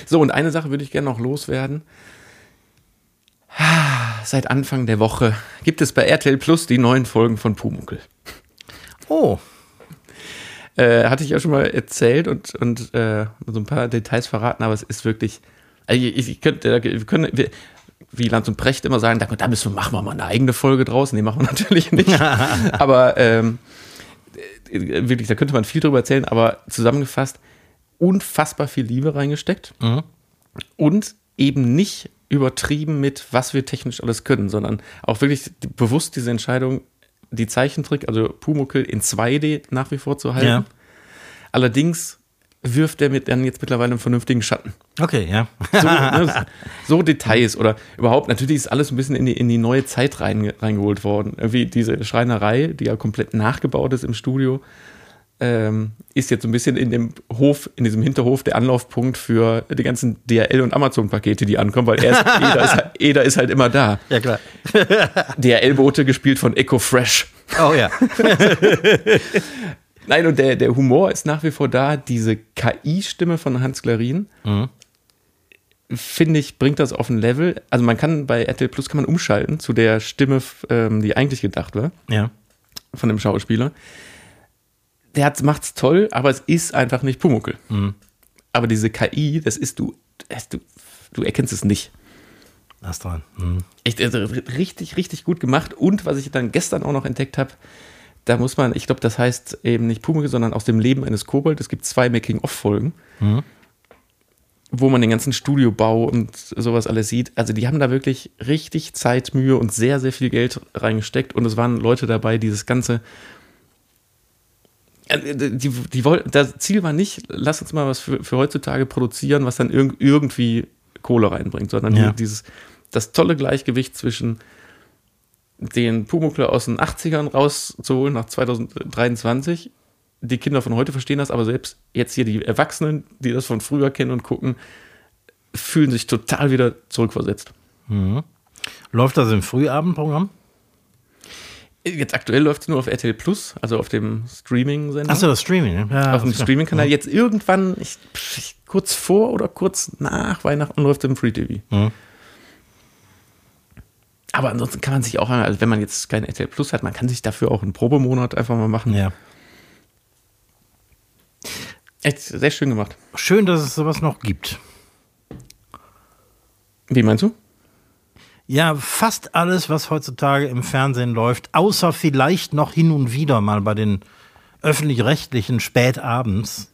So, und eine Sache würde ich gerne noch loswerden. Seit Anfang der Woche gibt es bei RTL Plus die neuen Folgen von Pumuckel. Oh. Äh, hatte ich ja schon mal erzählt und, und äh, so ein paar Details verraten, aber es ist wirklich. Also ich, ich könnte, wir können, wir, wie Lanz und Precht immer sagen, da, da müssen wir, machen wir mal eine eigene Folge draus. Nee, machen wir natürlich nicht. aber ähm, äh, wirklich, da könnte man viel drüber erzählen, aber zusammengefasst, unfassbar viel Liebe reingesteckt mhm. und eben nicht übertrieben mit, was wir technisch alles können, sondern auch wirklich bewusst diese Entscheidung, die Zeichentrick, also Pumuckel in 2D nach wie vor zu halten. Ja. Allerdings wirft er mit dann jetzt mittlerweile einen vernünftigen Schatten. Okay, ja. so, ne, so, Details oder überhaupt, natürlich ist alles ein bisschen in die, in die neue Zeit rein, reingeholt worden. Irgendwie diese Schreinerei, die ja komplett nachgebaut ist im Studio, ähm, ist jetzt so ein bisschen in dem Hof, in diesem Hinterhof der Anlaufpunkt für die ganzen DHL und Amazon-Pakete, die ankommen, weil er ist, Eder, ist, halt, ist halt immer da. Ja, klar. DHL-Boote gespielt von Echo Fresh. Oh ja. Nein, und der, der Humor ist nach wie vor da. Diese KI-Stimme von Hans Klarin, mhm. finde ich, bringt das auf ein Level. Also man kann bei RTL Plus kann man umschalten zu der Stimme, ähm, die eigentlich gedacht war. Ja. Von dem Schauspieler der macht's toll, aber es ist einfach nicht Pumuckel. Mhm. Aber diese KI, das ist du, das, du, du erkennst es nicht. Das dran. Mhm. Echt, also richtig, richtig gut gemacht. Und was ich dann gestern auch noch entdeckt habe, da muss man, ich glaube, das heißt eben nicht Pumuckel, sondern aus dem Leben eines Kobold. Es gibt zwei Making-of-Folgen, mhm. wo man den ganzen Studiobau und sowas alles sieht. Also die haben da wirklich richtig Zeit, Mühe und sehr, sehr viel Geld reingesteckt. Und es waren Leute dabei, die das Ganze die, die wollten, das Ziel war nicht, lass uns mal was für, für heutzutage produzieren, was dann irg irgendwie Kohle reinbringt, sondern ja. dieses, das tolle Gleichgewicht zwischen den Pumuckler aus den 80ern rauszuholen nach 2023. Die Kinder von heute verstehen das, aber selbst jetzt hier die Erwachsenen, die das von früher kennen und gucken, fühlen sich total wieder zurückversetzt. Mhm. Läuft das im Frühabendprogramm? Jetzt aktuell läuft es nur auf RTL Plus, also auf dem Streaming-Sender. Achso, das Streaming, ja. Auf dem Streaming-Kanal. Ja. Jetzt irgendwann, ich, ich, kurz vor oder kurz nach Weihnachten läuft es im Free TV. Mhm. Aber ansonsten kann man sich auch, also wenn man jetzt kein RTL Plus hat, man kann sich dafür auch einen Probemonat einfach mal machen. Ja. Echt sehr schön gemacht. Schön, dass es sowas noch gibt. Wie meinst du? Ja, fast alles, was heutzutage im Fernsehen läuft, außer vielleicht noch hin und wieder mal bei den öffentlich-rechtlichen spätabends,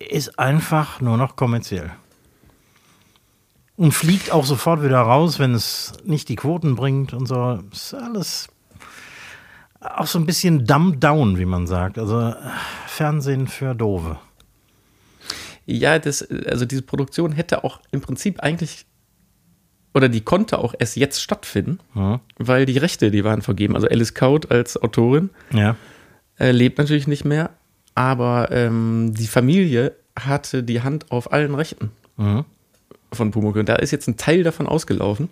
ist einfach nur noch kommerziell. Und fliegt auch sofort wieder raus, wenn es nicht die Quoten bringt und so. Ist alles auch so ein bisschen dumb down, wie man sagt. Also Fernsehen für Dove. Ja, das, also diese Produktion hätte auch im Prinzip eigentlich oder die konnte auch erst jetzt stattfinden, mhm. weil die Rechte, die waren vergeben. Also Alice Kaut als Autorin ja. äh, lebt natürlich nicht mehr, aber ähm, die Familie hatte die Hand auf allen Rechten mhm. von Pumuckl. Und da ist jetzt ein Teil davon ausgelaufen.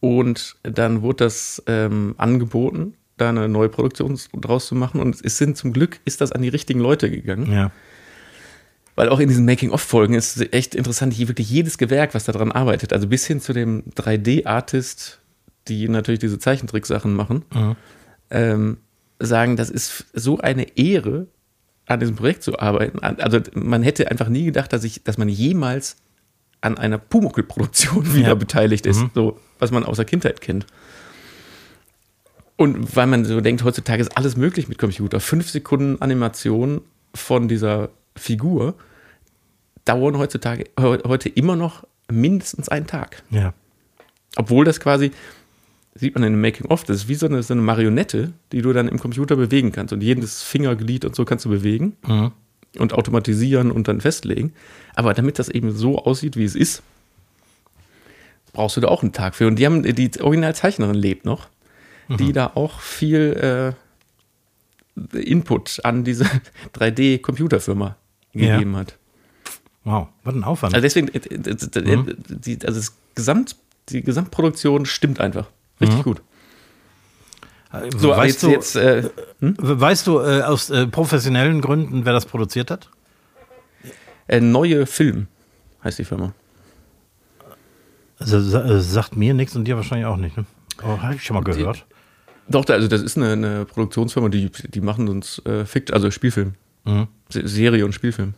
Und dann wurde das ähm, angeboten, da eine neue Produktion draus zu machen. Und es sind zum Glück ist das an die richtigen Leute gegangen. Ja weil auch in diesen Making-of-Folgen ist echt interessant, hier wirklich jedes Gewerk, was daran arbeitet, also bis hin zu dem 3D-Artist, die natürlich diese Zeichentricksachen machen, mhm. ähm, sagen, das ist so eine Ehre, an diesem Projekt zu arbeiten. Also man hätte einfach nie gedacht, dass ich, dass man jemals an einer Pumuckl-Produktion wieder ja. beteiligt ist, mhm. so was man aus der Kindheit kennt. Und weil man so denkt, heutzutage ist alles möglich mit Computer. Fünf Sekunden Animation von dieser Figur dauern heutzutage heute immer noch mindestens einen Tag. Ja. Obwohl das quasi, sieht man in dem Making-of, das ist wie so eine, so eine, Marionette, die du dann im Computer bewegen kannst. Und jedes Fingerglied und so kannst du bewegen. Mhm. und automatisieren und dann festlegen. Aber damit das eben so aussieht, wie es ist, brauchst du da auch einen Tag für. Und die haben, die Originalzeichnerin lebt noch, mhm. die da auch viel äh, Input an diese 3D-Computerfirma gegeben ja. hat. Wow, was ein Aufwand. Also deswegen, äh, äh, mhm. die, also das Gesamt, die Gesamtproduktion stimmt einfach. Richtig mhm. gut. So, weißt, du, jetzt, äh, hm? weißt du äh, aus äh, professionellen Gründen, wer das produziert hat? Äh, neue Film heißt die Firma. Also äh, sagt mir nichts und dir wahrscheinlich auch nicht. Ne? Oh, habe ich schon mal gehört. Die, doch, also das ist eine, eine, Produktionsfirma, die, die machen uns äh, Fikt, also Spielfilm. Mhm. Serie und Spielfilm.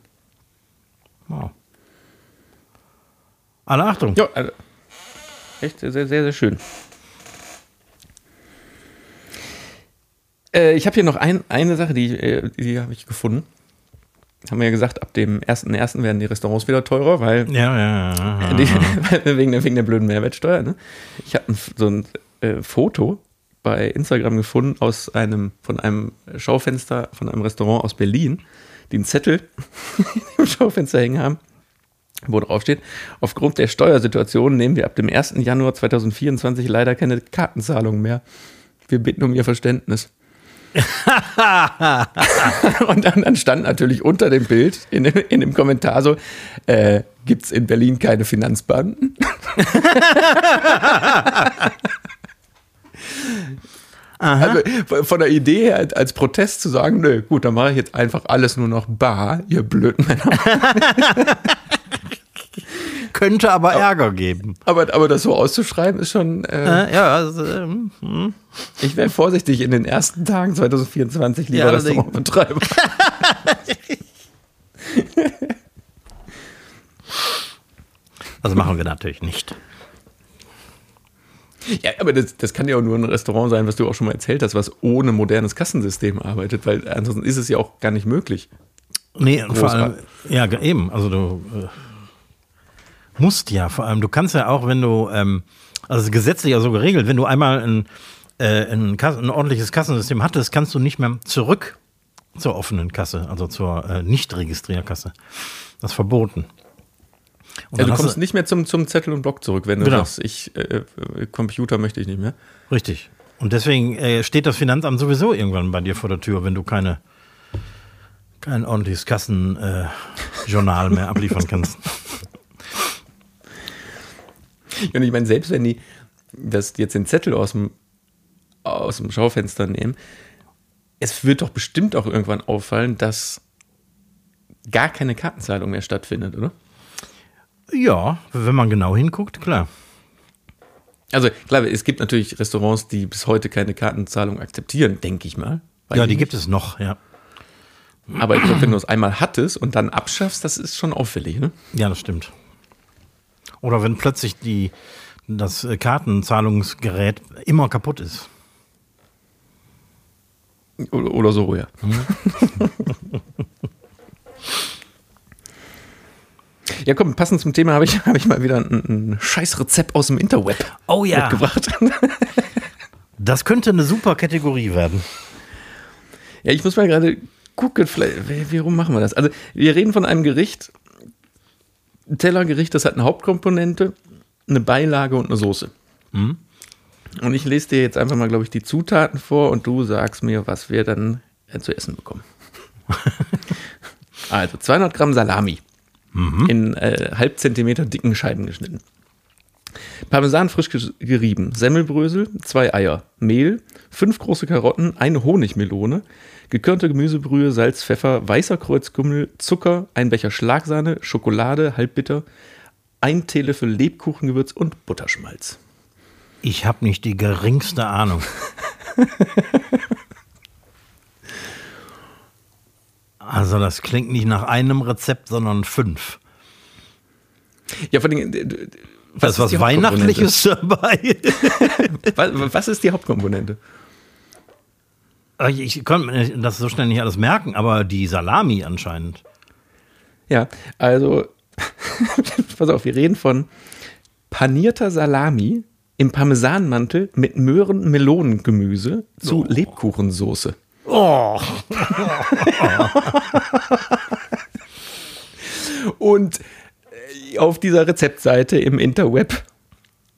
Wow. Alle Achtung. Ja, also, echt sehr, sehr, sehr schön. Äh, ich habe hier noch ein, eine Sache, die, äh, die habe ich gefunden. Haben wir ja gesagt, ab dem 1.1. werden die Restaurants wieder teurer, weil, ja, ja, ja, die, wegen, der, wegen der blöden Mehrwertsteuer. Ne? Ich habe so ein äh, Foto bei Instagram gefunden aus einem, von einem Schaufenster von einem Restaurant aus Berlin, einen Zettel im Schaufenster hängen haben, wo drauf steht, aufgrund der Steuersituation nehmen wir ab dem 1. Januar 2024 leider keine Kartenzahlung mehr. Wir bitten um Ihr Verständnis. und dann, dann, stand natürlich unter dem Bild in dem, in dem Kommentar so, äh, gibt es in Berlin keine Finanzbanken? also von der Idee her als Protest zu sagen, nö, gut, dann mache ich jetzt einfach alles nur noch bar, ihr blöden Männer. Könnte aber Ärger geben. Aber, aber das so auszuschreiben ist schon. Äh, äh, ja, also, ähm, hm. Ich wäre vorsichtig in den ersten Tagen 2024, lieber ja, Restaurantbetreiber. das machen wir natürlich nicht. Ja, aber das, das kann ja auch nur ein Restaurant sein, was du auch schon mal erzählt hast, was ohne modernes Kassensystem arbeitet, weil ansonsten ist es ja auch gar nicht möglich. Nee, vor allem, ja, eben. Also du. Äh Musst ja, vor allem. Du kannst ja auch, wenn du, ähm, also gesetzlich ja so geregelt, wenn du einmal ein, äh, ein, ein, ordentliches Kassensystem hattest, kannst du nicht mehr zurück zur offenen Kasse, also zur äh, Nicht-Registrierkasse. Das ist verboten. Ja, du kommst du, nicht mehr zum, zum Zettel und Block zurück, wenn du genau. sagst, ich, äh, äh, Computer möchte ich nicht mehr. Richtig. Und deswegen äh, steht das Finanzamt sowieso irgendwann bei dir vor der Tür, wenn du keine, kein ordentliches Kassenjournal mehr abliefern kannst. Und ich meine, selbst wenn die das jetzt den Zettel aus dem, aus dem Schaufenster nehmen, es wird doch bestimmt auch irgendwann auffallen, dass gar keine Kartenzahlung mehr stattfindet, oder? Ja, wenn man genau hinguckt, klar. Also klar, es gibt natürlich Restaurants, die bis heute keine Kartenzahlung akzeptieren, denke ich mal. Ja, die gibt es noch, ja. Aber ich glaube, wenn du es einmal hattest und dann abschaffst, das ist schon auffällig, ne? Ja, das stimmt. Oder wenn plötzlich die, das Kartenzahlungsgerät immer kaputt ist. Oder, oder so, ja. Hm. Ja, komm, passend zum Thema habe ich, hab ich mal wieder ein, ein scheiß Rezept aus dem Interweb oh, ja. mitgebracht. Das könnte eine super Kategorie werden. Ja, ich muss mal gerade gucken, vielleicht, warum machen wir das? Also, wir reden von einem Gericht, ein Tellergericht, das hat eine Hauptkomponente, eine Beilage und eine Soße. Mhm. Und ich lese dir jetzt einfach mal, glaube ich, die Zutaten vor und du sagst mir, was wir dann äh, zu essen bekommen. also 200 Gramm Salami mhm. in äh, halb Zentimeter dicken Scheiben geschnitten. Parmesan frisch gerieben, Semmelbrösel, zwei Eier, Mehl, fünf große Karotten, eine Honigmelone, gekörnte Gemüsebrühe, Salz, Pfeffer, weißer Kreuzkümmel, Zucker, ein Becher Schlagsahne, Schokolade, halbbitter, ein Teelöffel Lebkuchengewürz und Butterschmalz. Ich habe nicht die geringste Ahnung. also das klingt nicht nach einem Rezept, sondern fünf. Ja, vor allem, was, was Weihnachtliches dabei. was, was ist die Hauptkomponente? Ich konnte das so schnell nicht alles merken, aber die Salami anscheinend. Ja, also, pass auf, wir reden von panierter Salami im Parmesanmantel mit Möhren-Melonengemüse zu oh. Lebkuchensoße. Oh. Und äh, auf dieser Rezeptseite im Interweb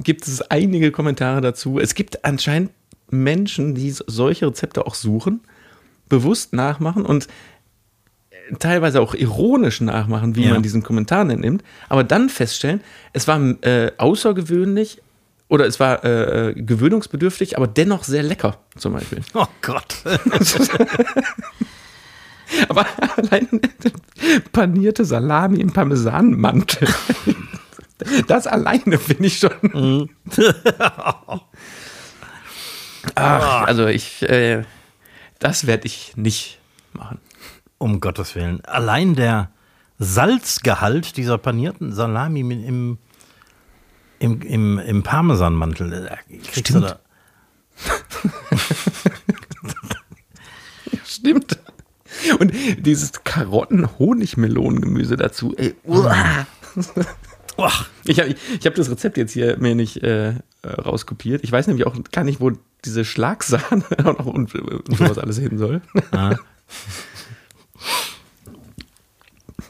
gibt es einige Kommentare dazu. Es gibt anscheinend Menschen, die solche Rezepte auch suchen, bewusst nachmachen und teilweise auch ironisch nachmachen, wie ja. man diesen Kommentar nimmt, aber dann feststellen, es war äh, außergewöhnlich oder es war äh, äh gewöhnungsbedürftig, aber dennoch sehr lecker, zum Beispiel. Oh Gott. aber allein panierte Salami im Parmesanmantel. Das alleine finde ich schon. Mhm. Ach, also ich, äh, das werde ich nicht machen. Um Gottes Willen. Allein der Salzgehalt dieser panierten Salami im, im, im, im Parmesanmantel. Äh, Stimmt. Stimmt. Und dieses Karotten-Honig-Melonen-Gemüse dazu. Ey, uah. Ich habe ich hab das Rezept jetzt hier mir nicht äh, rauskopiert. Ich weiß nämlich auch gar nicht, wo diese Schlagsahne und, und sowas alles hin soll. Ah.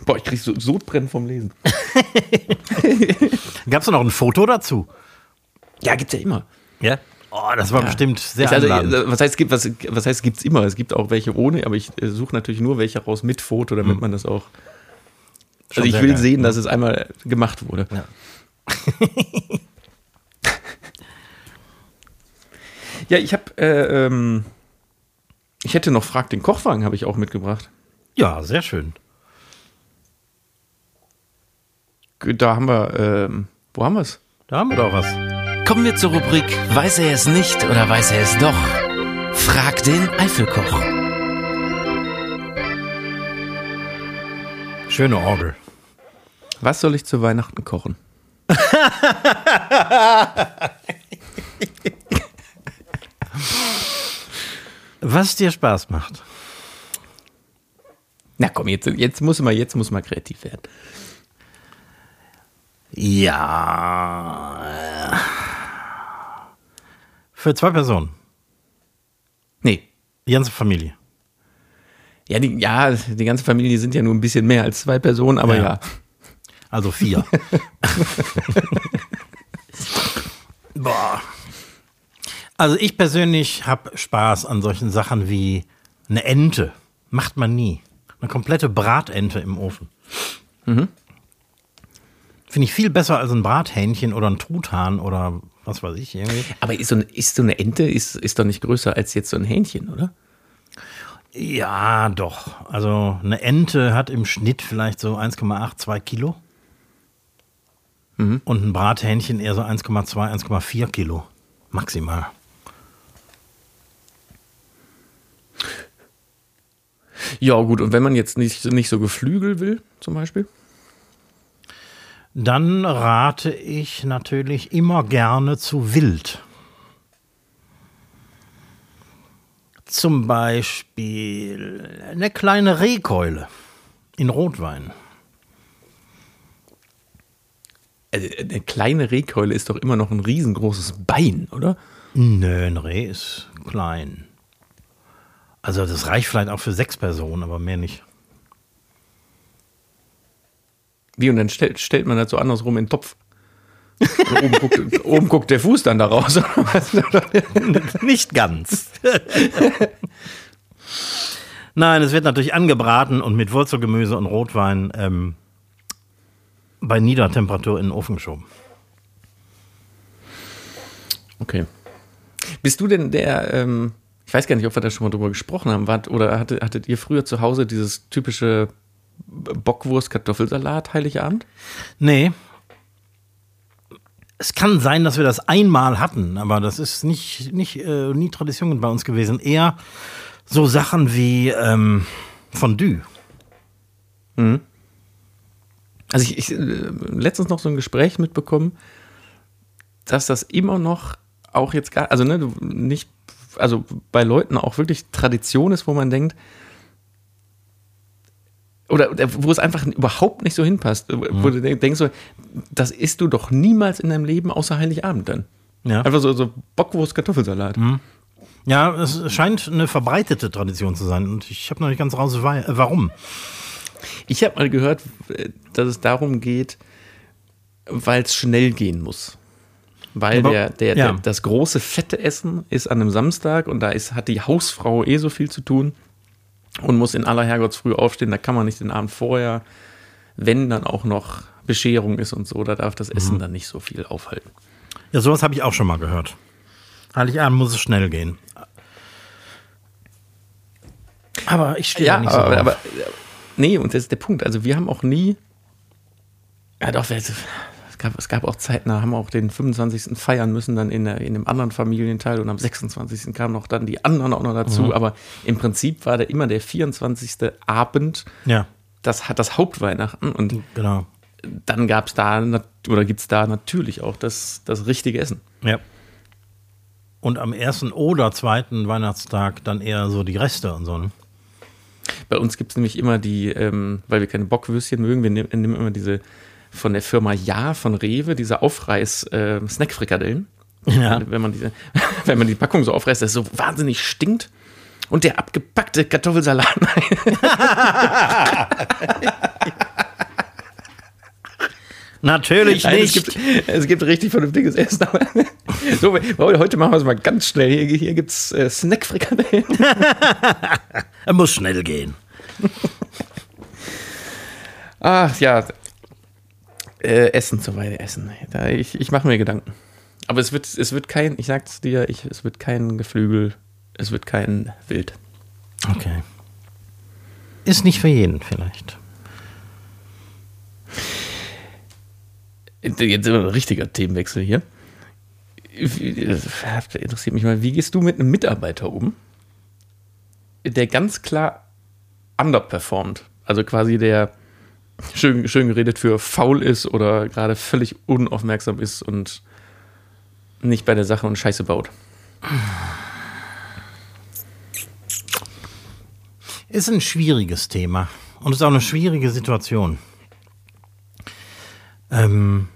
Boah, ich krieg so Sodbrennen vom Lesen. Gab es noch ein Foto dazu? Ja, gibt's ja immer. Ja? Oh, das war ja. bestimmt sehr also, Was heißt, gibt, was, was heißt, gibt's immer? Es gibt auch welche ohne, aber ich äh, suche natürlich nur welche raus mit Foto, damit hm. man das auch. Also ich will geil. sehen, dass es einmal gemacht wurde. Ja. ja, ich habe, äh, ähm, ich hätte noch Frag den Kochwagen, habe ich auch mitgebracht. Ja, sehr schön. Da haben wir, ähm, wo haben wir es? Da haben wir doch was. Kommen wir zur Rubrik Weiß er es nicht oder weiß er es doch? Frag den Eifelkoch. Schöne Orgel. Was soll ich zu Weihnachten kochen? Was dir Spaß macht. Na komm, jetzt, jetzt, muss, man, jetzt muss man kreativ werden. Ja. Für zwei Personen. Nee. Die ganze Familie. Ja, die, ja, die ganze Familie sind ja nur ein bisschen mehr als zwei Personen, aber ja. ja. Also vier. Boah. Also ich persönlich habe Spaß an solchen Sachen wie eine Ente. Macht man nie. Eine komplette Bratente im Ofen. Mhm. Finde ich viel besser als ein Brathähnchen oder ein Truthahn oder was weiß ich irgendwie. Aber ist so, eine, ist so eine Ente ist, ist doch nicht größer als jetzt so ein Hähnchen, oder? Ja, doch. Also eine Ente hat im Schnitt vielleicht so 1,8, 2 Kilo. Mhm. Und ein Brathähnchen eher so 1,2, 1,4 Kilo. Maximal. Ja, gut, und wenn man jetzt nicht, nicht so Geflügel will, zum Beispiel? Dann rate ich natürlich immer gerne zu Wild. Zum Beispiel eine kleine Rehkeule in Rotwein. Also eine kleine Rehkeule ist doch immer noch ein riesengroßes Bein, oder? Nö, ein Reh ist klein. Also das reicht vielleicht auch für sechs Personen, aber mehr nicht. Wie, und dann stellt, stellt man das so andersrum in den Topf. oben, guckt, oben guckt der Fuß dann da raus. nicht ganz. Nein, es wird natürlich angebraten und mit Wurzelgemüse und Rotwein ähm, bei Niedertemperatur in den Ofen geschoben. Okay. Bist du denn der, ähm, ich weiß gar nicht, ob wir da schon mal drüber gesprochen haben, wart, oder hattet, hattet ihr früher zu Hause dieses typische Bockwurst-Kartoffelsalat Heiligabend? Nee. Es kann sein, dass wir das einmal hatten, aber das ist nicht, nicht äh, nie Tradition bei uns gewesen. Eher so Sachen wie ähm, Fondue. Mhm. Also ich, ich äh, letztens noch so ein Gespräch mitbekommen, dass das immer noch auch jetzt gar, also ne, nicht, also bei Leuten auch wirklich Tradition ist, wo man denkt, oder, wo es einfach überhaupt nicht so hinpasst, mhm. wo du denkst so, das isst du doch niemals in deinem Leben außer Heiligabend dann. Ja. Einfach so, so Bockwurst, Kartoffelsalat. Mhm. Ja, es scheint eine verbreitete Tradition zu sein und ich habe noch nicht ganz raus, warum. Ich habe mal gehört, dass es darum geht, weil es schnell gehen muss. Weil der, der, ja. der, das große fette Essen ist an einem Samstag und da ist, hat die Hausfrau eh so viel zu tun und muss in aller Herrgottsfrüh aufstehen. Da kann man nicht den Abend vorher, wenn dann auch noch Bescherung ist und so, da darf das Essen mhm. dann nicht so viel aufhalten. Ja, sowas habe ich auch schon mal gehört. Heiligabend muss es schnell gehen. Aber ich stehe ja, nicht so aber, aber, nee, und das ist der Punkt. Also wir haben auch nie, ja doch, es gab, es gab auch Zeiten, da haben wir auch den 25. feiern müssen, dann in, der, in einem anderen Familienteil und am 26. kamen noch dann die anderen auch noch dazu. Mhm. Aber im Prinzip war da immer der 24. Abend. Ja. Das hat das Hauptweihnachten und genau. dann gab es da oder gibt es da natürlich auch das, das richtige Essen. Ja. Und am ersten oder zweiten Weihnachtstag dann eher so die Reste und so. Ne? Bei uns gibt es nämlich immer die, ähm, weil wir keine Bockwürstchen mögen, wir nehmen, nehmen immer diese von der Firma Ja von Rewe, diese Aufreiß-Snackfrikadellen. Äh, ja. Wenn man, diese, wenn man die Packung so aufreißt, dass es so wahnsinnig stinkt. Und der abgepackte Kartoffelsalat. Natürlich Nein, nicht. Es gibt, es gibt richtig vernünftiges Essen. so, heute machen wir es mal ganz schnell. Hier, hier gibt es äh, Snackfrikadellen. er muss schnell gehen. Ach ja. Äh, essen zur Weile essen. Da, ich ich mache mir Gedanken. Aber es wird, es wird kein, ich sag's dir, ich, es wird kein Geflügel, es wird kein Wild. Okay. Ist nicht für jeden vielleicht. Jetzt ein richtiger Themenwechsel hier. Interessiert mich mal, wie gehst du mit einem Mitarbeiter um, der ganz klar underperformt? Also quasi der schön, schön geredet für faul ist oder gerade völlig unaufmerksam ist und nicht bei der Sache und Scheiße baut. Ist ein schwieriges Thema und ist auch eine schwierige Situation. Ähm,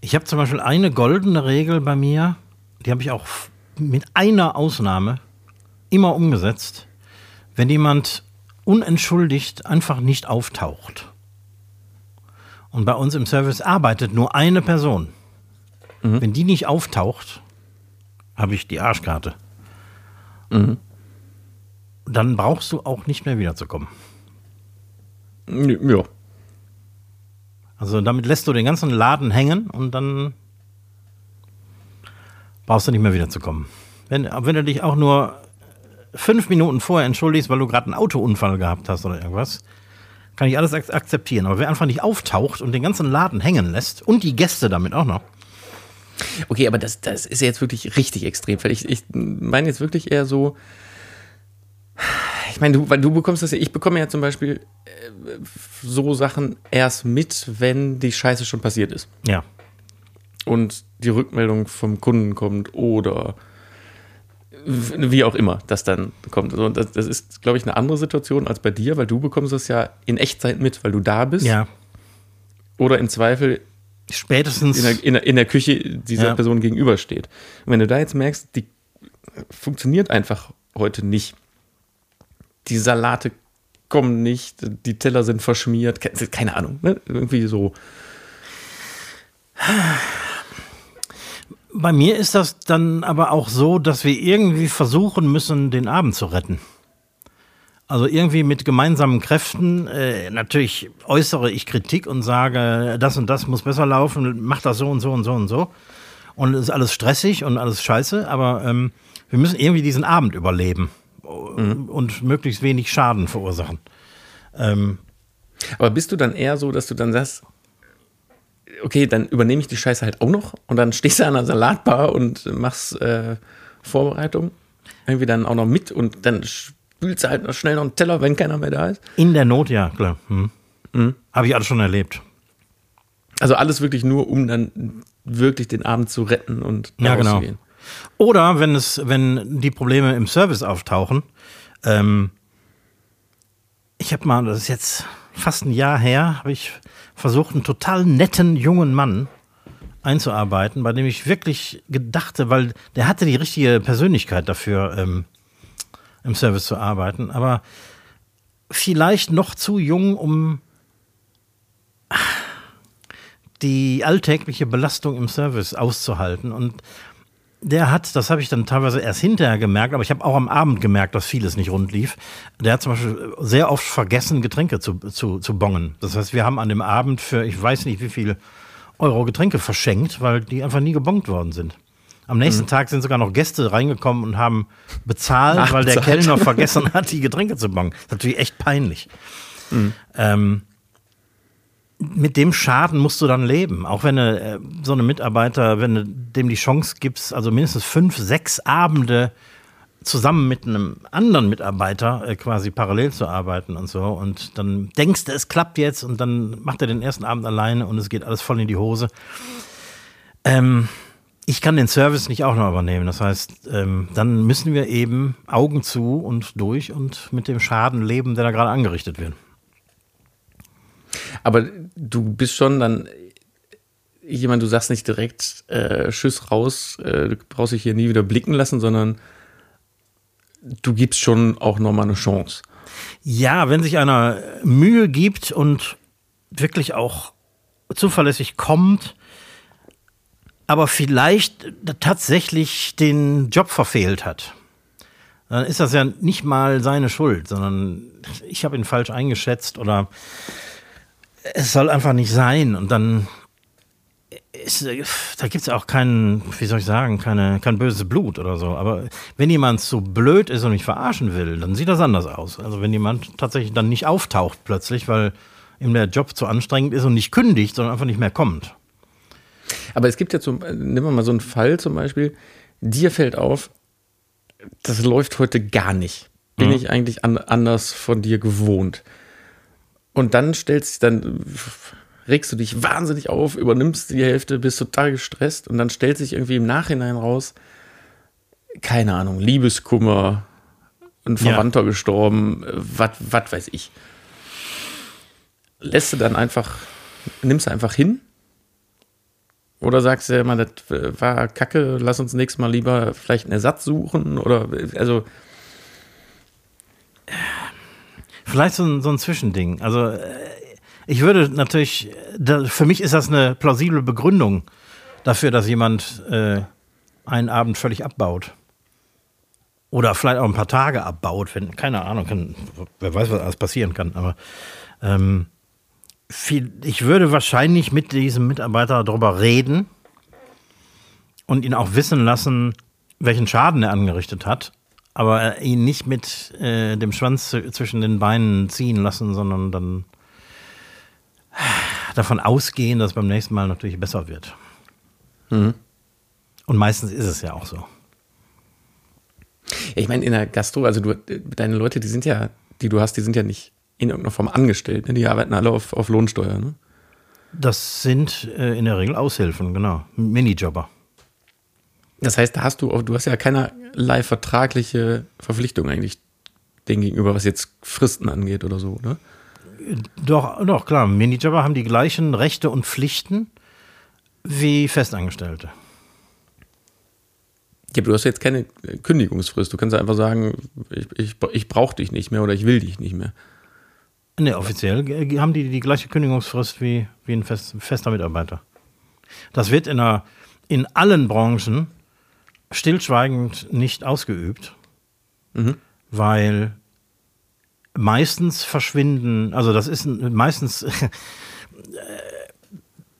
ich habe zum Beispiel eine goldene Regel bei mir, die habe ich auch mit einer Ausnahme immer umgesetzt. Wenn jemand unentschuldigt einfach nicht auftaucht und bei uns im Service arbeitet nur eine Person, mhm. wenn die nicht auftaucht, habe ich die Arschkarte. Mhm. Dann brauchst du auch nicht mehr wiederzukommen. Ja. Also damit lässt du den ganzen Laden hängen und dann brauchst du nicht mehr wiederzukommen. Wenn, wenn du dich auch nur fünf Minuten vorher entschuldigst, weil du gerade einen Autounfall gehabt hast oder irgendwas, kann ich alles ak akzeptieren. Aber wer einfach nicht auftaucht und den ganzen Laden hängen lässt und die Gäste damit auch noch. Okay, aber das, das ist ja jetzt wirklich richtig extrem. Ich, ich meine jetzt wirklich eher so, ich meine, du, weil du bekommst das ja, ich bekomme ja zum Beispiel äh, so Sachen erst mit, wenn die Scheiße schon passiert ist. Ja. Und die Rückmeldung vom Kunden kommt oder wie auch immer das dann kommt. Also das, das ist, glaube ich, eine andere Situation als bei dir, weil du bekommst das ja in Echtzeit mit, weil du da bist. Ja. Oder im Zweifel spätestens in der, in der, in der Küche dieser ja. Person gegenübersteht. Und wenn du da jetzt merkst, die funktioniert einfach heute nicht, die Salate kommen nicht, die Teller sind verschmiert, keine Ahnung, ne? irgendwie so. Bei mir ist das dann aber auch so, dass wir irgendwie versuchen müssen, den Abend zu retten. Also irgendwie mit gemeinsamen Kräften, äh, natürlich äußere ich Kritik und sage, das und das muss besser laufen, mach das so und so und so und so. Und es ist alles stressig und alles scheiße, aber ähm, wir müssen irgendwie diesen Abend überleben mhm. und möglichst wenig Schaden verursachen. Ähm, Aber bist du dann eher so, dass du dann sagst, okay, dann übernehme ich die Scheiße halt auch noch und dann stehst du an der Salatbar und machst äh, Vorbereitung irgendwie dann auch noch mit und dann spülst du halt noch schnell noch einen Teller, wenn keiner mehr da ist? In der Not, ja, klar. Hm. Mhm. Habe ich alles schon erlebt. Also alles wirklich nur, um dann wirklich den Abend zu retten und ja, genau. Gehen. Oder wenn es, wenn die Probleme im Service auftauchen, ähm, ich habe mal, das ist jetzt fast ein Jahr her, habe ich versucht, einen total netten jungen Mann einzuarbeiten, bei dem ich wirklich gedachte, weil der hatte die richtige Persönlichkeit dafür, ähm, im Service zu arbeiten. Aber vielleicht noch zu jung, um die alltägliche Belastung im Service auszuhalten. Und der hat, das habe ich dann teilweise erst hinterher gemerkt, aber ich habe auch am Abend gemerkt, dass vieles nicht rund lief. Der hat zum Beispiel sehr oft vergessen, Getränke zu, zu, zu bongen. Das heißt, wir haben an dem Abend für ich weiß nicht wie viel Euro Getränke verschenkt, weil die einfach nie gebongt worden sind. Am nächsten mhm. Tag sind sogar noch Gäste reingekommen und haben bezahlt, Ach, weil der. Kellner vergessen hat, die Getränke zu bongen. Das ist natürlich echt peinlich. Mhm. Ähm, mit dem Schaden musst du dann leben. Auch wenn du äh, so eine Mitarbeiter, wenn du dem die Chance gibst, also mindestens fünf, sechs Abende zusammen mit einem anderen Mitarbeiter äh, quasi parallel zu arbeiten und so. Und dann denkst du, es klappt jetzt und dann macht er den ersten Abend alleine und es geht alles voll in die Hose. Ähm, ich kann den Service nicht auch noch übernehmen. Das heißt, ähm, dann müssen wir eben Augen zu und durch und mit dem Schaden leben, der da gerade angerichtet wird. Aber du bist schon dann jemand, du sagst nicht direkt äh, Schiss raus, äh, du brauchst dich hier nie wieder blicken lassen, sondern du gibst schon auch nochmal eine Chance. Ja, wenn sich einer Mühe gibt und wirklich auch zuverlässig kommt, aber vielleicht tatsächlich den Job verfehlt hat, dann ist das ja nicht mal seine Schuld, sondern ich habe ihn falsch eingeschätzt oder es soll einfach nicht sein. Und dann ist, da gibt es auch kein, wie soll ich sagen, keine, kein böses Blut oder so. Aber wenn jemand so blöd ist und mich verarschen will, dann sieht das anders aus. Also wenn jemand tatsächlich dann nicht auftaucht plötzlich, weil ihm der Job zu anstrengend ist und nicht kündigt, sondern einfach nicht mehr kommt. Aber es gibt ja zum, nehmen wir mal so einen Fall zum Beispiel, dir fällt auf, das läuft heute gar nicht. Bin mhm. ich eigentlich an, anders von dir gewohnt? Und dann stellst dann regst du dich wahnsinnig auf, übernimmst die Hälfte, bist total gestresst und dann stellt sich irgendwie im Nachhinein raus, keine Ahnung, Liebeskummer, ein Verwandter ja. gestorben, was weiß ich. Lässt du dann einfach, nimmst du einfach hin? Oder sagst du immer, das war kacke, lass uns nächstes Mal lieber vielleicht einen Ersatz suchen? Oder, also, Vielleicht so ein, so ein Zwischending. Also äh, ich würde natürlich, für mich ist das eine plausible Begründung dafür, dass jemand äh, einen Abend völlig abbaut. Oder vielleicht auch ein paar Tage abbaut, wenn, keine Ahnung, kann, wer weiß, was alles passieren kann. Aber ähm, viel, ich würde wahrscheinlich mit diesem Mitarbeiter darüber reden und ihn auch wissen lassen, welchen Schaden er angerichtet hat aber ihn nicht mit äh, dem Schwanz zwischen den Beinen ziehen lassen, sondern dann davon ausgehen, dass es beim nächsten Mal natürlich besser wird. Mhm. Und meistens ist es ja auch so. Ja, ich meine, in der Gastro, also du, deine Leute, die sind ja, die du hast, die sind ja nicht in irgendeiner Form angestellt, ne? die arbeiten alle auf, auf Lohnsteuer, ne? Das sind äh, in der Regel Aushilfen, genau. Minijobber. Das heißt, da hast du, du hast ja keinerlei vertragliche Verpflichtung eigentlich denen gegenüber, was jetzt Fristen angeht oder so, ne? Doch, doch, klar. Minijobber haben die gleichen Rechte und Pflichten wie Festangestellte. Ja, aber du hast jetzt keine Kündigungsfrist. Du kannst einfach sagen, ich, ich, ich brauche dich nicht mehr oder ich will dich nicht mehr. Ne, offiziell haben die die gleiche Kündigungsfrist wie, wie ein fest, fester Mitarbeiter. Das wird in, einer, in allen Branchen stillschweigend nicht ausgeübt, mhm. weil meistens verschwinden, also das ist meistens äh,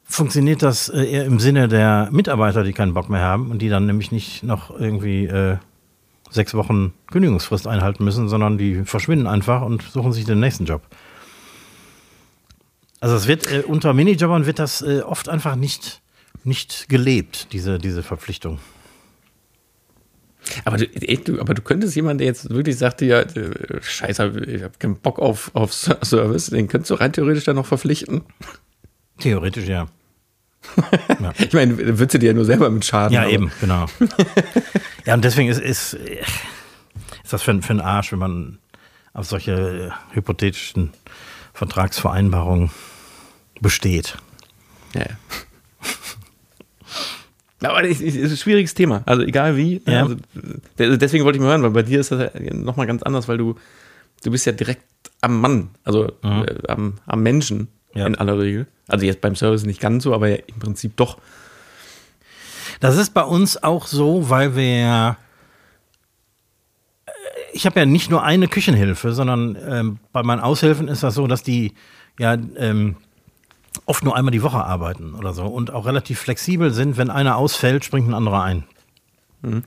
funktioniert das äh, eher im Sinne der Mitarbeiter, die keinen Bock mehr haben und die dann nämlich nicht noch irgendwie äh, sechs Wochen Kündigungsfrist einhalten müssen, sondern die verschwinden einfach und suchen sich den nächsten Job. Also es wird äh, unter Minijobbern wird das äh, oft einfach nicht, nicht gelebt, diese, diese Verpflichtung. Aber du, du, aber du könntest jemanden, der jetzt wirklich sagte, ja, äh, scheiße, ich habe keinen Bock auf, auf Service, den könntest du rein theoretisch dann noch verpflichten. Theoretisch, ja. ja. Ich meine, würdest du dir ja nur selber mit Schaden. Ja, aber. eben, genau. ja, und deswegen ist, ist, ist das für, für einen Arsch, wenn man auf solche hypothetischen Vertragsvereinbarungen besteht. Ja, ja. Aber es ist ein schwieriges Thema. Also egal wie. Ja. Also, deswegen wollte ich mal hören, weil bei dir ist das ja nochmal ganz anders, weil du, du bist ja direkt am Mann, also mhm. äh, am, am Menschen ja. in aller Regel. Also jetzt beim Service nicht ganz so, aber im Prinzip doch. Das ist bei uns auch so, weil wir äh, ich habe ja nicht nur eine Küchenhilfe, sondern ähm, bei meinen Aushilfen ist das so, dass die ja ähm, oft nur einmal die Woche arbeiten oder so und auch relativ flexibel sind. Wenn einer ausfällt, springt ein anderer ein. Mhm.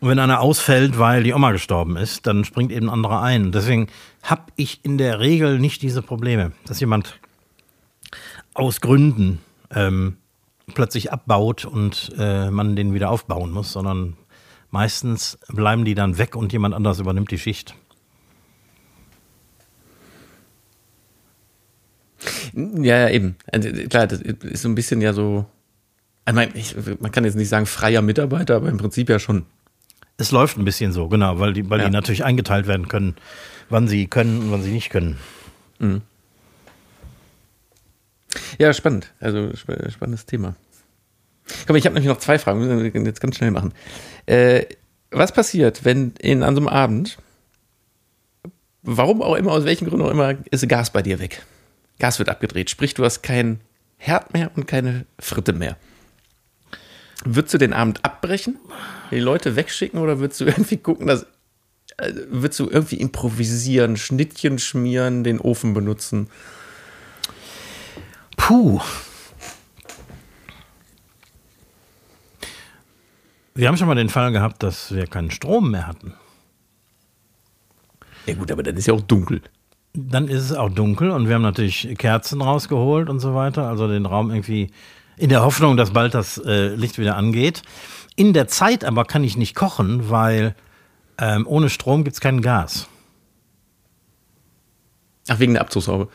Und wenn einer ausfällt, weil die Oma gestorben ist, dann springt eben ein anderer ein. Deswegen habe ich in der Regel nicht diese Probleme, dass jemand aus Gründen ähm, plötzlich abbaut und äh, man den wieder aufbauen muss, sondern meistens bleiben die dann weg und jemand anders übernimmt die Schicht. Ja, eben. Also, klar, das ist so ein bisschen ja so. Also ich, man kann jetzt nicht sagen freier Mitarbeiter, aber im Prinzip ja schon. Es läuft ein bisschen so, genau, weil die, weil ja. die natürlich eingeteilt werden können, wann sie können und wann sie nicht können. Mhm. Ja, spannend. Also spannendes Thema. Komm, ich habe nämlich noch zwei Fragen. Wir müssen jetzt ganz schnell machen. Äh, was passiert, wenn in, an so einem Abend, warum auch immer, aus welchen Gründen auch immer, ist Gas bei dir weg? Gas wird abgedreht. Sprich, du hast kein Herd mehr und keine Fritte mehr. Würdest du den Abend abbrechen, die Leute wegschicken oder würdest du irgendwie gucken, dass äh, würdest du irgendwie improvisieren, Schnittchen schmieren, den Ofen benutzen? Puh. Wir haben schon mal den Fall gehabt, dass wir keinen Strom mehr hatten. Ja gut, aber dann ist ja auch dunkel dann ist es auch dunkel und wir haben natürlich Kerzen rausgeholt und so weiter, also den Raum irgendwie in der Hoffnung, dass bald das äh, Licht wieder angeht. In der Zeit aber kann ich nicht kochen, weil ähm, ohne Strom gibt es kein Gas. Ach, wegen der Abzugshaube.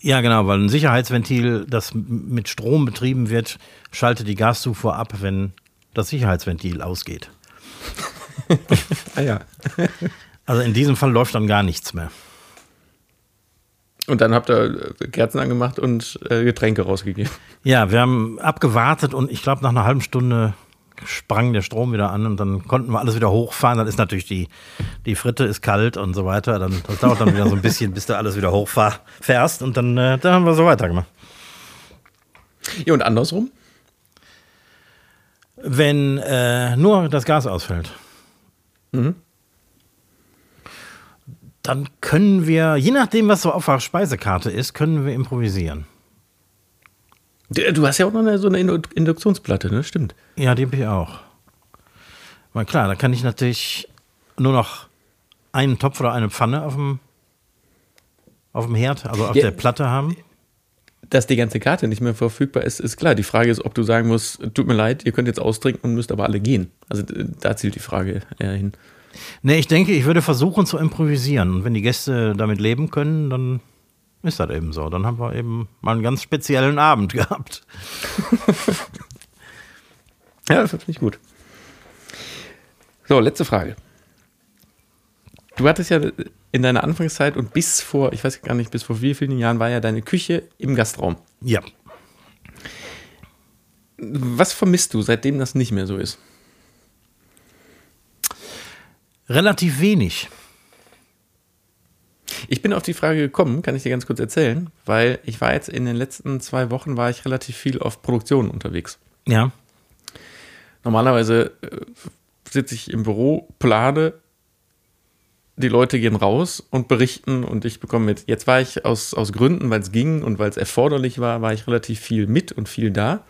Ja, genau, weil ein Sicherheitsventil, das mit Strom betrieben wird, schaltet die Gaszufuhr ab, wenn das Sicherheitsventil ausgeht. ah ja. also in diesem Fall läuft dann gar nichts mehr. Und dann habt ihr äh, Kerzen angemacht und äh, Getränke rausgegeben. Ja, wir haben abgewartet und ich glaube, nach einer halben Stunde sprang der Strom wieder an und dann konnten wir alles wieder hochfahren. Dann ist natürlich die, die Fritte ist kalt und so weiter. Dann, das dauert dann wieder so ein bisschen, bis du alles wieder hochfährst und dann, äh, dann haben wir so weitergemacht. Ja, und andersrum? Wenn äh, nur das Gas ausfällt. Mhm dann können wir, je nachdem, was so auf der Speisekarte ist, können wir improvisieren. Du hast ja auch noch eine, so eine Induktionsplatte, ne? Stimmt. Ja, die habe ich auch. Weil klar, da kann ich natürlich nur noch einen Topf oder eine Pfanne auf dem, auf dem Herd, also auf ja, der Platte haben. Dass die ganze Karte nicht mehr verfügbar ist, ist klar. Die Frage ist, ob du sagen musst, tut mir leid, ihr könnt jetzt austrinken und müsst aber alle gehen. Also da zielt die Frage eher hin. Nee, ich denke, ich würde versuchen zu improvisieren. Und wenn die Gäste damit leben können, dann ist das eben so. Dann haben wir eben mal einen ganz speziellen Abend gehabt. ja, das finde ich gut. So, letzte Frage. Du hattest ja in deiner Anfangszeit und bis vor, ich weiß gar nicht, bis vor wie vielen Jahren war ja deine Küche im Gastraum. Ja. Was vermisst du, seitdem das nicht mehr so ist? Relativ wenig. Ich bin auf die Frage gekommen, kann ich dir ganz kurz erzählen, weil ich war jetzt in den letzten zwei Wochen war ich relativ viel auf Produktion unterwegs. Ja. Normalerweise äh, sitze ich im Büro, plane, die Leute gehen raus und berichten und ich bekomme mit. Jetzt war ich aus, aus Gründen, weil es ging und weil es erforderlich war, war ich relativ viel mit und viel da.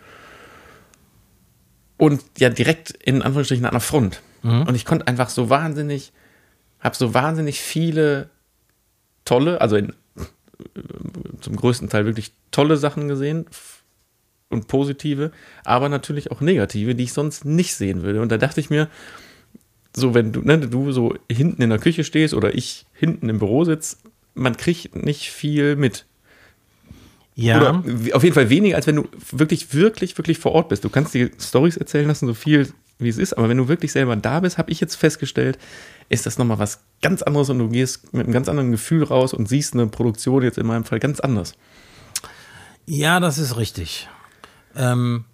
Und ja, direkt in Anführungsstrichen an der Front. Mhm. Und ich konnte einfach so wahnsinnig, habe so wahnsinnig viele tolle, also in, zum größten Teil wirklich tolle Sachen gesehen und positive, aber natürlich auch negative, die ich sonst nicht sehen würde. Und da dachte ich mir, so wenn du, ne, du so hinten in der Küche stehst oder ich hinten im Büro sitze, man kriegt nicht viel mit. Ja. Oder auf jeden Fall weniger, als wenn du wirklich, wirklich, wirklich vor Ort bist. Du kannst dir Stories erzählen lassen, so viel wie es ist. Aber wenn du wirklich selber da bist, habe ich jetzt festgestellt, ist das nochmal was ganz anderes und du gehst mit einem ganz anderen Gefühl raus und siehst eine Produktion jetzt in meinem Fall ganz anders. Ja, das ist richtig. Ähm,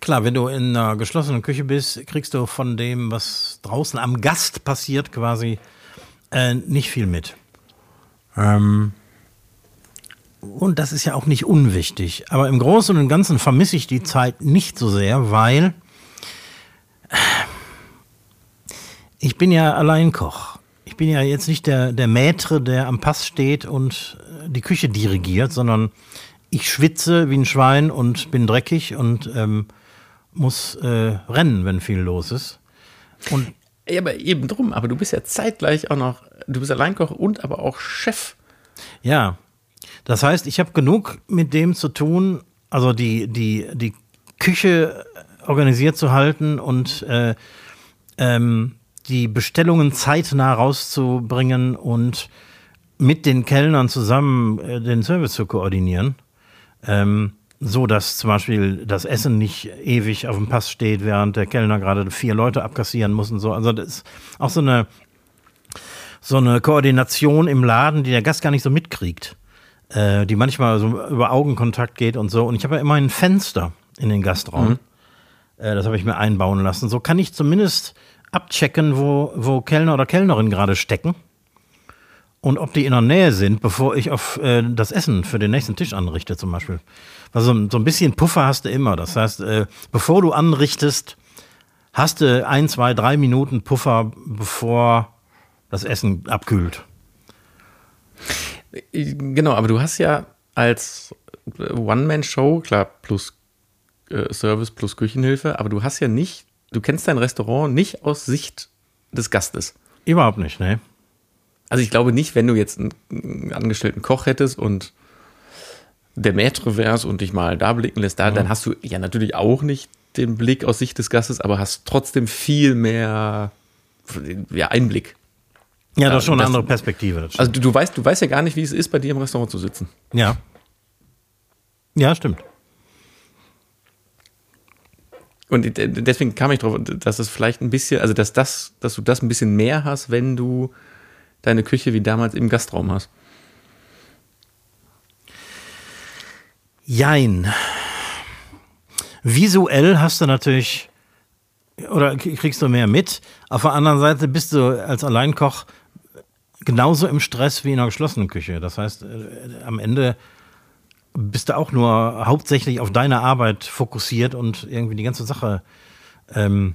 klar, wenn du in einer geschlossenen Küche bist, kriegst du von dem, was draußen am Gast passiert, quasi äh, nicht viel mit. Ähm, und das ist ja auch nicht unwichtig. Aber im Großen und Ganzen vermisse ich die Zeit nicht so sehr, weil ich bin ja Alleinkoch. Ich bin ja jetzt nicht der, der Maitre, der am Pass steht und äh, die Küche dirigiert, sondern ich schwitze wie ein Schwein und bin dreckig und ähm, muss äh, rennen, wenn viel los ist. Und ja, aber eben drum, aber du bist ja zeitgleich auch noch, du bist Alleinkoch und aber auch Chef. Ja, das heißt, ich habe genug mit dem zu tun, also die, die, die Küche organisiert zu halten und äh, ähm, die Bestellungen zeitnah rauszubringen und mit den Kellnern zusammen äh, den Service zu koordinieren. Ähm, so dass zum Beispiel das Essen nicht ewig auf dem Pass steht, während der Kellner gerade vier Leute abkassieren muss und so. Also das ist auch so eine, so eine Koordination im Laden, die der Gast gar nicht so mitkriegt äh, die manchmal so über Augenkontakt geht und so. Und ich habe ja immer ein Fenster in den Gastraum. Mhm. Äh, das habe ich mir einbauen lassen. So kann ich zumindest abchecken, wo, wo Kellner oder Kellnerin gerade stecken und ob die in der Nähe sind, bevor ich auf äh, das Essen für den nächsten Tisch anrichte, zum Beispiel. Also so ein bisschen Puffer hast du immer. Das heißt, äh, bevor du anrichtest, hast du ein, zwei, drei Minuten Puffer, bevor das Essen abkühlt. Genau, aber du hast ja als One-Man-Show, klar, plus äh, Service plus Küchenhilfe, aber du hast ja nicht, du kennst dein Restaurant nicht aus Sicht des Gastes. Überhaupt nicht, ne? Also ich glaube nicht, wenn du jetzt einen, einen angestellten Koch hättest und der Maître wärst und dich mal da blicken lässt, da, ja. dann hast du ja natürlich auch nicht den Blick aus Sicht des Gastes, aber hast trotzdem viel mehr ja, Einblick. Ja, das ist schon eine andere Perspektive. Also du, du, weißt, du weißt ja gar nicht, wie es ist, bei dir im Restaurant zu sitzen. Ja. Ja, stimmt. Und deswegen kam ich drauf, dass es vielleicht ein bisschen, also dass das, dass du das ein bisschen mehr hast, wenn du deine Küche wie damals im Gastraum hast. Jein. Visuell hast du natürlich, oder kriegst du mehr mit. Auf der anderen Seite bist du als Alleinkoch genauso im Stress wie in einer geschlossenen Küche. Das heißt, äh, am Ende bist du auch nur hauptsächlich auf deine Arbeit fokussiert und irgendwie die ganze Sache ähm,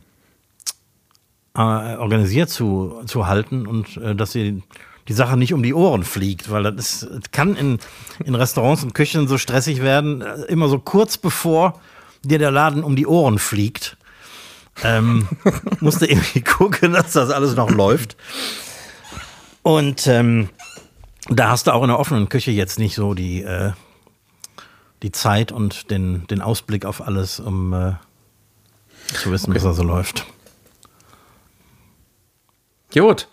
äh, organisiert zu, zu halten und äh, dass sie die Sache nicht um die Ohren fliegt, weil das, ist, das kann in, in Restaurants und Küchen so stressig werden, äh, immer so kurz bevor dir der Laden um die Ohren fliegt. Ähm, du irgendwie gucken, dass das alles noch läuft. Und ähm, da hast du auch in der offenen Küche jetzt nicht so die, äh, die Zeit und den, den Ausblick auf alles, um äh, zu wissen, okay. was da so läuft. Gut.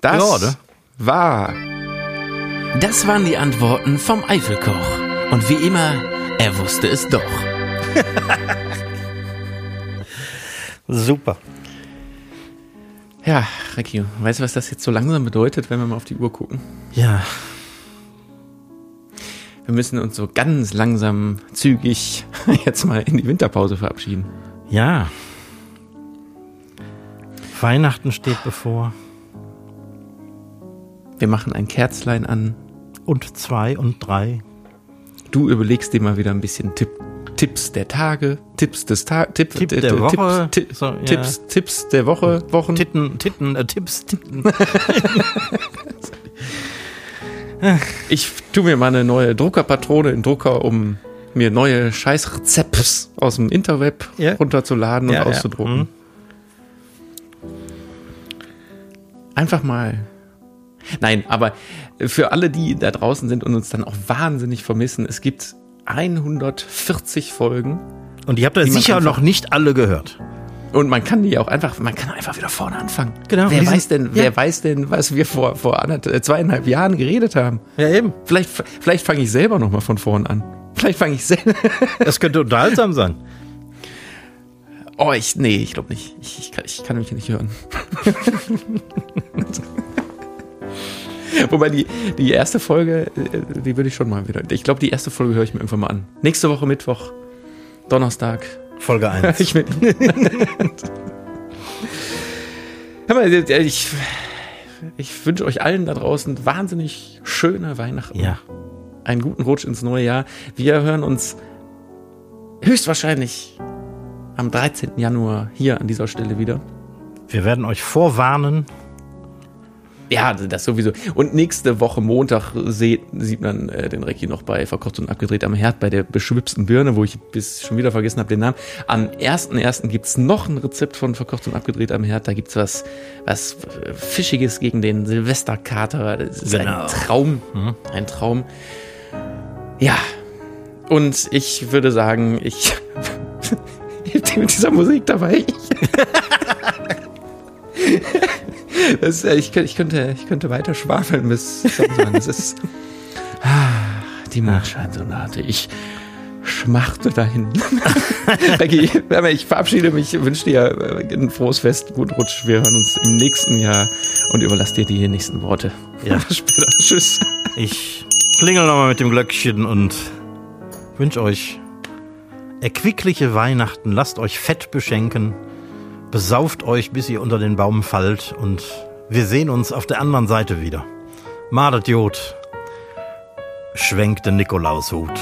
Das ja, ne? war. Das waren die Antworten vom Eifelkoch. Und wie immer, er wusste es doch. Super. Ja, Ricky, weißt du, was das jetzt so langsam bedeutet, wenn wir mal auf die Uhr gucken? Ja. Wir müssen uns so ganz langsam, zügig jetzt mal in die Winterpause verabschieden. Ja. Weihnachten steht bevor. Wir machen ein Kerzlein an. Und zwei und drei. Du überlegst dir mal wieder ein bisschen Tipp, Tipps der Tage, Tipps des Tages, Tipp, Tipp der Woche, Tipps, so, ja. Tipps, Tipps der Woche, Wochen. Titten, Titten, äh, Tipps, Titten. ich tue mir mal eine neue Druckerpatrone in Drucker, um mir neue Scheißrezepts aus dem Interweb ja. runterzuladen und ja, auszudrucken. Ja. Mhm. Einfach mal. Nein, aber für alle, die da draußen sind und uns dann auch wahnsinnig vermissen, es gibt 140 Folgen. Und die habt ihr sicher noch nicht alle gehört. Und man kann die auch einfach, man kann einfach wieder vorne anfangen. Genau. Wer weiß denn, ja. wer weiß denn, was wir vor, vor äh, zweieinhalb Jahren geredet haben? Ja, eben. Vielleicht, vielleicht fange ich selber nochmal von vorne an. Vielleicht fange ich selber. Das könnte unterhaltsam sein. Oh, ich, nee, ich glaube nicht. Ich, ich, kann, ich kann mich nicht hören. Wobei die, die erste Folge, äh, die würde ich schon mal wieder. Ich glaube, die erste Folge höre ich mir irgendwann mal an. Nächste Woche Mittwoch, Donnerstag. Folge 1. ich, ich, ich wünsche euch allen da draußen wahnsinnig schöne Weihnachten. Ja. Einen guten Rutsch ins neue Jahr. Wir hören uns höchstwahrscheinlich am 13. Januar hier an dieser Stelle wieder. Wir werden euch vorwarnen. Ja, das sowieso. Und nächste Woche Montag sieht, sieht man äh, den Recki noch bei Verkocht und abgedreht am Herd bei der beschwipsten Birne, wo ich bis schon wieder vergessen habe den Namen. Am 1.1. gibt's noch ein Rezept von Verkocht und abgedreht am Herd. Da gibt's was, was Fischiges gegen den Silvesterkater. Das ist genau. ein Traum. Mhm. Ein Traum. Ja. Und ich würde sagen, ich mit dieser Musik dabei. das, ich, ich, könnte, ich könnte weiter schwafeln bis Das ist ah, die Mondscheinsonate. Ich schmachte dahin. Becky, ich verabschiede mich, wünsche dir ein frohes Fest, gut Rutsch. Wir hören uns im nächsten Jahr und überlasse dir die nächsten Worte. Ja. Später. Tschüss. Ich klingel nochmal mit dem Glöckchen und wünsche euch erquickliche Weihnachten. Lasst euch fett beschenken. Besauft euch, bis ihr unter den Baum fallt und wir sehen uns auf der anderen Seite wieder. Madet Jod, schwenkt den Nikolaushut.